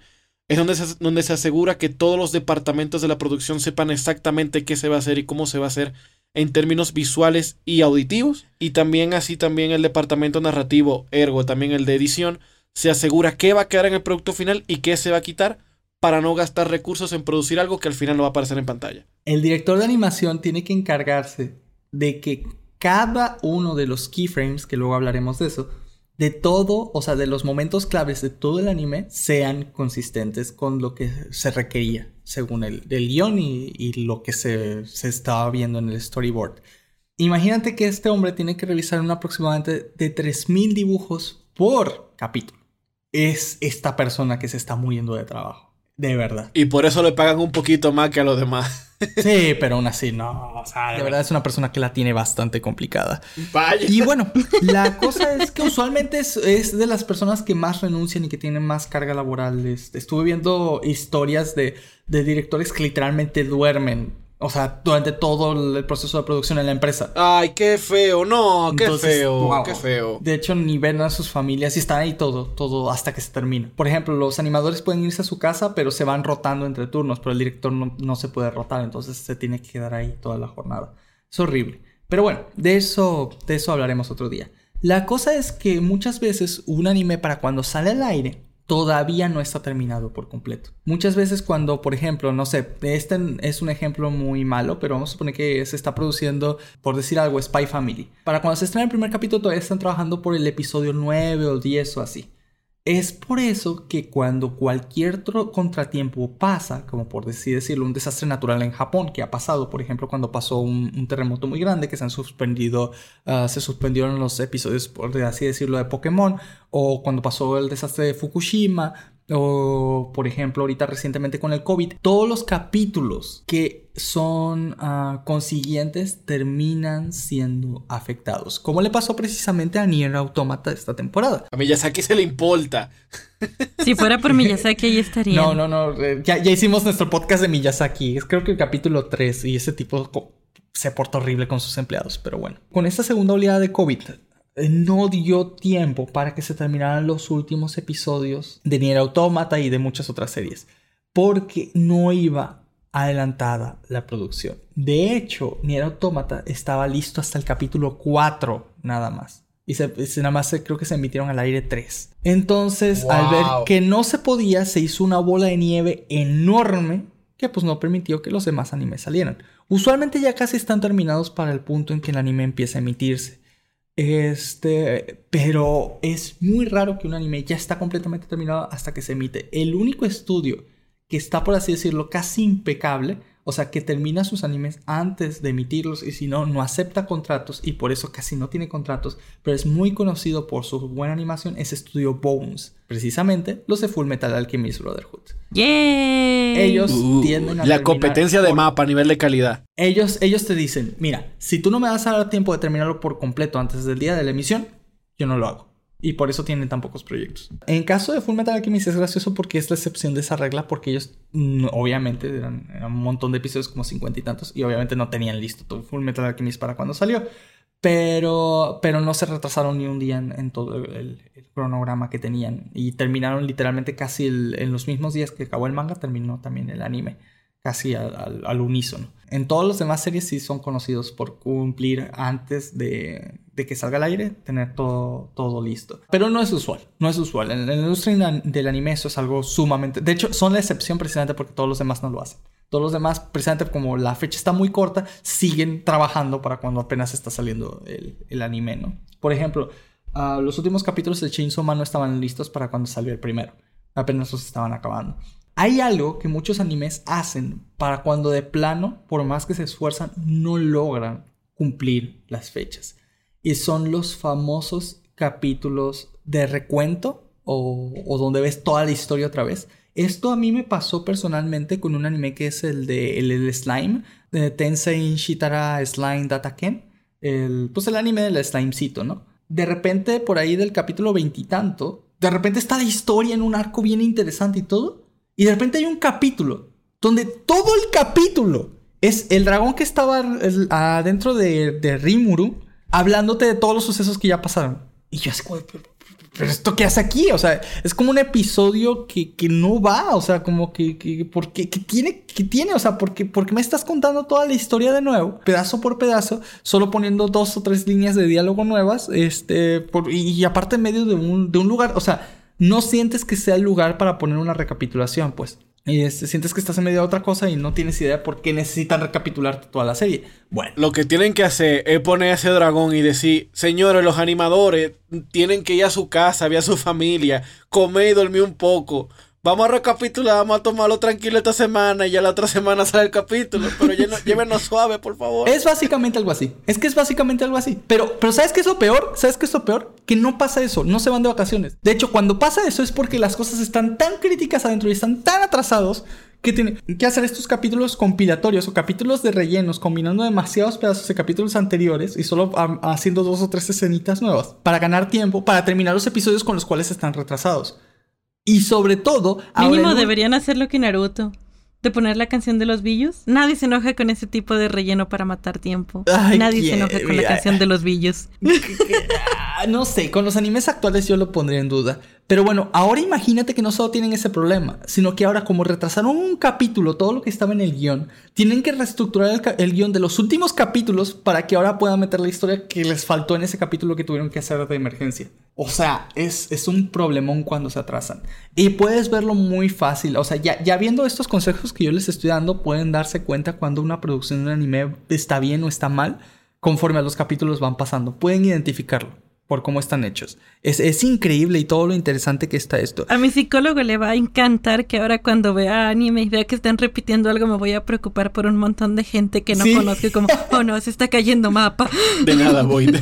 es donde se, donde se asegura que todos los departamentos de la producción sepan exactamente qué se va a hacer y cómo se va a hacer en términos visuales y auditivos, y también así también el departamento narrativo, ergo también el de edición, se asegura qué va a quedar en el producto final y qué se va a quitar para no gastar recursos en producir algo que al final no va a aparecer en pantalla. El director de animación tiene que encargarse de que cada uno de los keyframes, que luego hablaremos de eso, de todo, o sea, de los momentos claves de todo el anime, sean consistentes con lo que se requería, según el, guion y, lo que se, se, estaba viendo en el storyboard. Imagínate que este hombre tiene que revisar un aproximadamente de 3.000 dibujos por capítulo. Es esta persona que se está muriendo de trabajo, de verdad. Y por eso le pagan un poquito más que a los demás. Sí, pero aún así, no. O sea, de verdad es una persona que la tiene bastante complicada. Vaya. Y bueno, la cosa es que usualmente es, de las personas que más renuncian y que tienen más carga laboral. Este, estuve viendo historias de, de directores que literalmente duermen o sea, durante todo el proceso de producción en la empresa. Ay, qué feo, no, qué feo, qué feo. De hecho, ni ven a sus familias y están ahí todo, todo hasta que se termina. Por ejemplo, los animadores pueden irse a su casa, pero se van rotando entre turnos, pero el director no, se puede rotar, entonces se tiene que quedar ahí toda la jornada. Es horrible. Pero bueno, de eso, de eso hablaremos otro día. La cosa es que muchas veces un anime para cuando sale al aire todavía no está terminado por completo. Muchas veces cuando, por ejemplo, no sé, este es un ejemplo muy malo, pero vamos a suponer que se está produciendo, por decir algo, Spy Family. Para cuando se estrena el primer capítulo todavía están trabajando por el episodio 9 o 10 o así. Es por eso que cuando cualquier contratiempo pasa, como por decirlo, un desastre natural en Japón, que ha pasado, por ejemplo, cuando pasó un, terremoto muy grande, que se han suspendido, uh, se suspendieron los episodios, por así decirlo, de Pokémon, o cuando pasó el desastre de Fukushima, o por ejemplo ahorita recientemente con el COVID, todos los capítulos que son uh, consiguientes terminan siendo afectados. Como le pasó precisamente a Nier Automata esta temporada. A Miyazaki se le importa. Si fuera por Miyazaki ahí estaría. No, no, no. Eh, ya, ya hicimos nuestro podcast de Miyazaki. Es creo que el capítulo 3 y ese tipo se porta horrible con sus empleados. Pero bueno, con esta segunda oleada de COVID no dio tiempo para que se terminaran los últimos episodios de Nier Automata y de muchas otras series, porque no iba adelantada la producción. De hecho, Nier Automata estaba listo hasta el capítulo 4 nada más. Y se, nada más creo que se emitieron al aire 3. Entonces, al ver que no se podía, se hizo una bola de nieve enorme que pues no permitió que los demás animes salieran. Usualmente ya casi están terminados para el punto en que el anime empieza a emitirse. Este, pero es muy raro que un anime ya está completamente terminado hasta que se emite. El único estudio que está, por así decirlo, casi impecable o sea, que termina sus animes antes de emitirlos y si no, no acepta contratos y por eso casi no tiene contratos, pero es muy conocido por su buena animación, es estudio Bones. Precisamente los de Full Metal Alchemist Brotherhood. ¡Yay! Ellos uh, tienden a La competencia de mapa a nivel de calidad. Ellos, ellos te dicen, mira, si tú no me das a dar tiempo de terminarlo por completo antes del día de la emisión, yo no lo hago. Y por eso tienen tan pocos proyectos. En caso de Full Metal Alchemist es gracioso porque es la excepción de esa regla porque ellos mm, obviamente eran, un montón de episodios como cincuenta y tantos y obviamente no tenían listo todo Full Metal Alchemist para cuando salió. Pero, pero no se retrasaron ni un día en, todo el, cronograma que tenían y terminaron literalmente casi en los mismos días que acabó el manga terminó también el anime casi al, unísono. En todas las demás series sí son conocidos por cumplir antes de, que salga al aire, tener todo, todo listo. Pero no es usual, no es usual. En, la industria del anime eso es algo sumamente... De hecho, son la excepción precisamente porque todos los demás no lo hacen. Todos los demás, precisamente como la fecha está muy corta, siguen trabajando para cuando apenas está saliendo el, anime, ¿no? Por ejemplo, ah, los últimos capítulos de Chainsaw Man no estaban listos para cuando salió el primero. Apenas los estaban acabando. Hay algo que muchos animes hacen para cuando de plano, por más que se esfuerzan, no logran cumplir las fechas. Y son los famosos capítulos de recuento o, donde ves toda la historia otra vez. Esto a mí me pasó personalmente con un anime que es el de el, Slime, de Tensei Shitara Slime Dataken. El, pues el anime del Slimecito, ¿no? De repente, por ahí del capítulo veintitanto, de repente está la historia en un arco bien interesante y todo. Y de repente hay un capítulo donde todo el capítulo es el dragón que estaba adentro de, de Rimuru hablándote de todos los sucesos que ya pasaron. Y yo así pero, esto qué hace aquí? O sea, es como un episodio que, no va, o sea, como que, que ¿por qué? tiene? ¿Qué tiene? O sea, ¿por qué, me estás contando toda la historia de nuevo, pedazo por pedazo, solo poniendo dos o tres líneas de diálogo nuevas, este, y, aparte en medio de un, de un lugar, o sea, no sientes que sea el lugar para poner una recapitulación, pues. Y este, sientes que estás en medio de otra cosa y no tienes idea por qué necesitan recapitular toda la serie. Bueno. Lo que tienen que hacer es poner a ese dragón y decir, señores, los animadores tienen que ir a su casa, ver a su familia, comer y dormir un poco. Vamos a recapitular, vamos a tomarlo tranquilo esta semana y ya la otra semana sale el capítulo. Pero llévenos suave, por favor. Es básicamente algo así. Es que es básicamente algo así. Pero, pero ¿sabes qué es lo peor? ¿Sabes qué es lo peor? Que no pasa eso. No se van de vacaciones. De hecho, cuando pasa eso es porque las cosas están tan críticas adentro y están tan atrasados que tienen que hacer estos capítulos compilatorios o capítulos de rellenos combinando demasiados pedazos de capítulos anteriores y solo haciendo dos o tres escenitas nuevas para ganar tiempo para terminar los episodios con los cuales están retrasados. Y sobre todo... Mínimo deberían hacer lo que Naruto. De poner la canción de los billos. Nadie se enoja con ese tipo de relleno para matar tiempo. Nadie se enoja con la canción de los billos. no sé, con los animes actuales yo lo pondría en duda. Pero bueno, ahora imagínate que no solo tienen ese problema, sino que ahora como retrasaron un capítulo, todo lo que estaba en el guion, tienen que reestructurar el, guion de los últimos capítulos para que ahora puedan meter la historia que les faltó en ese capítulo que tuvieron que hacer de emergencia. O sea, es, es un problemón cuando se atrasan. Y puedes verlo muy fácil. O sea, ya, ya viendo estos consejos que yo les estoy dando, pueden darse cuenta cuando una producción de un anime está bien o está mal conforme a los capítulos van pasando. Pueden identificarlo. Por cómo están hechos. Es, es, increíble y todo lo interesante que está esto. A mi psicólogo le va a encantar que ahora cuando vea anime y vea que están repitiendo algo me voy a preocupar por un montón de gente que no Sí. conozco y como, oh no, se está cayendo mapa. De nada, voy.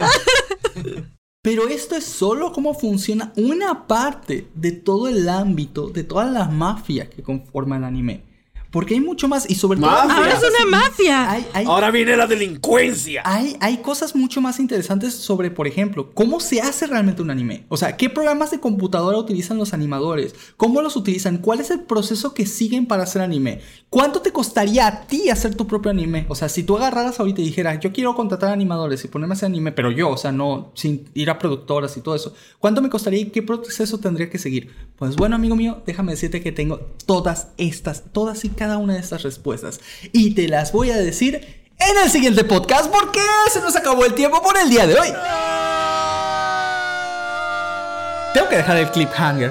Pero esto es solo cómo funciona una parte de todo el ámbito, de toda la mafia que conforma el anime. Porque hay mucho más y sobre todo... Ahora es una mafia. Hay, hay, Ahora viene la delincuencia. hay, hay cosas mucho más interesantes sobre, por ejemplo, cómo se hace realmente un anime. O sea, qué programas de computadora utilizan los animadores, cómo los utilizan, cuál es el proceso que siguen para hacer anime, cuánto te costaría a ti hacer tu propio anime. O sea, si tú agarraras ahorita y dijeras, yo quiero contratar animadores y ponerme a hacer anime, pero yo, o sea, no sin ir a productoras y todo eso, ¿cuánto me costaría y qué proceso tendría que seguir? Pues bueno, amigo mío, déjame decirte que tengo todas estas, todas y cada una de estas respuestas. Y te las voy a decir en el siguiente podcast porque se nos acabó el tiempo por el día de hoy. Tengo que dejar el cliffhanger.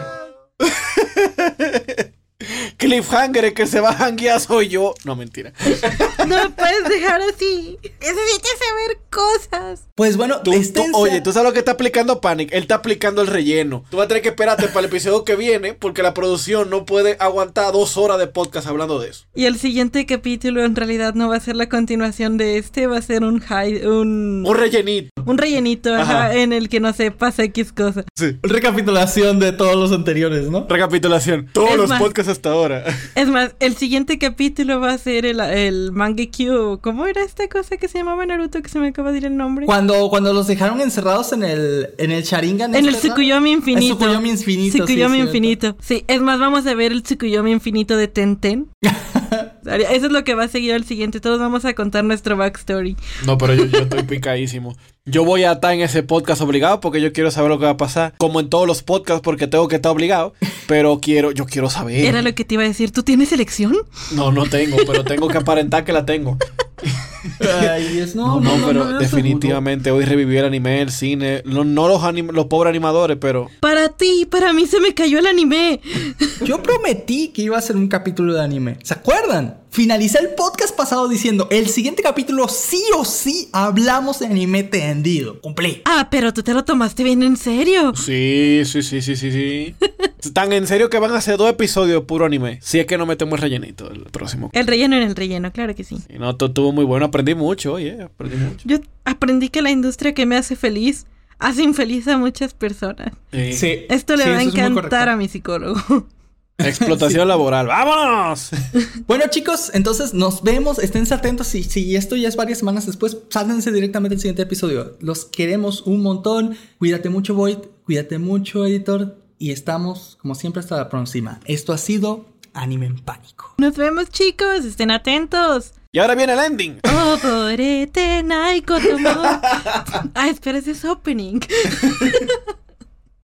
Cliffhanger, que se va a hanguear soy yo. No, mentira. No me puedes dejar así. Necesitas saber cosas. Pues bueno, Tú- oye, tú sabes lo que está aplicando Panic. Él está aplicando el relleno. Tú vas a tener que esperarte para el episodio que viene porque la producción no puede aguantar dos horas de podcast hablando de eso. Y el siguiente capítulo en realidad no va a ser la continuación de este, va a ser un high, un, Un rellenito. un rellenito ajá, Ajá. en el que no sepas X cosa. Sí. recapitulación de todos los anteriores, ¿no? Recapitulación. Todos Es los más- podcasts hasta ahora. Es más, el siguiente capítulo va a ser el, el Mangekyo. ¿Cómo era esta cosa que se llamaba Naruto que se me acaba de ir el nombre? Cuando, cuando los dejaron encerrados en el, en el Sharingan. En el ¿no? Tsukuyomi infinito. El Tsukuyomi infinito. sí, Tsukuyomi cierto. infinito. Sí, es más, vamos a ver el Tsukuyomi infinito de Tenten. Eso es lo que va a seguir al siguiente. Todos vamos a contar nuestro backstory. No, pero yo, yo estoy picadísimo. Yo voy a estar en ese podcast obligado porque yo quiero saber lo que va a pasar. Como en todos los podcasts porque tengo que estar obligado. Pero quiero, yo quiero saber. Era lo que te iba a decir. ¿Tú tienes elección? No, no tengo, pero tengo que aparentar que la tengo. Ay, no, No, no, no, pero no, definitivamente hoy reviví el anime, el cine. No, no los, anim- los pobres animadores, pero Para ti, para mí se me cayó el anime. Yo prometí que iba a ser un capítulo de anime. ¿Se acuerdan? Finalicé el podcast pasado diciendo: el siguiente capítulo sí o sí hablamos de anime tendido. Cumplí. Ah, pero tú te lo tomaste bien en serio. Sí, sí, sí, sí, sí, sí. Tan en serio que van a hacer dos episodios puro anime. Si es que no metemos el rellenito el próximo. El relleno en el relleno, claro que sí. Y no, todo estuvo muy bueno. Aprendí mucho, oye, aprendí mucho. Yo aprendí que la industria que me hace feliz hace infeliz a muchas personas. Sí. Esto le Sí, va a encantar a mi psicólogo. Explotación laboral. ¡Vámonos! Bueno, chicos, entonces nos vemos. Esténse atentos. Si, si esto ya es varias semanas después, sálganse directamente al siguiente episodio. Los queremos un montón. Cuídate mucho, Void. Cuídate mucho, editor. Y estamos, como siempre, hasta la próxima. Esto ha sido Anime en Pánico. Nos vemos, chicos. Estén atentos. Y ahora viene el ending. Tomo. Ah, espera, ese es opening.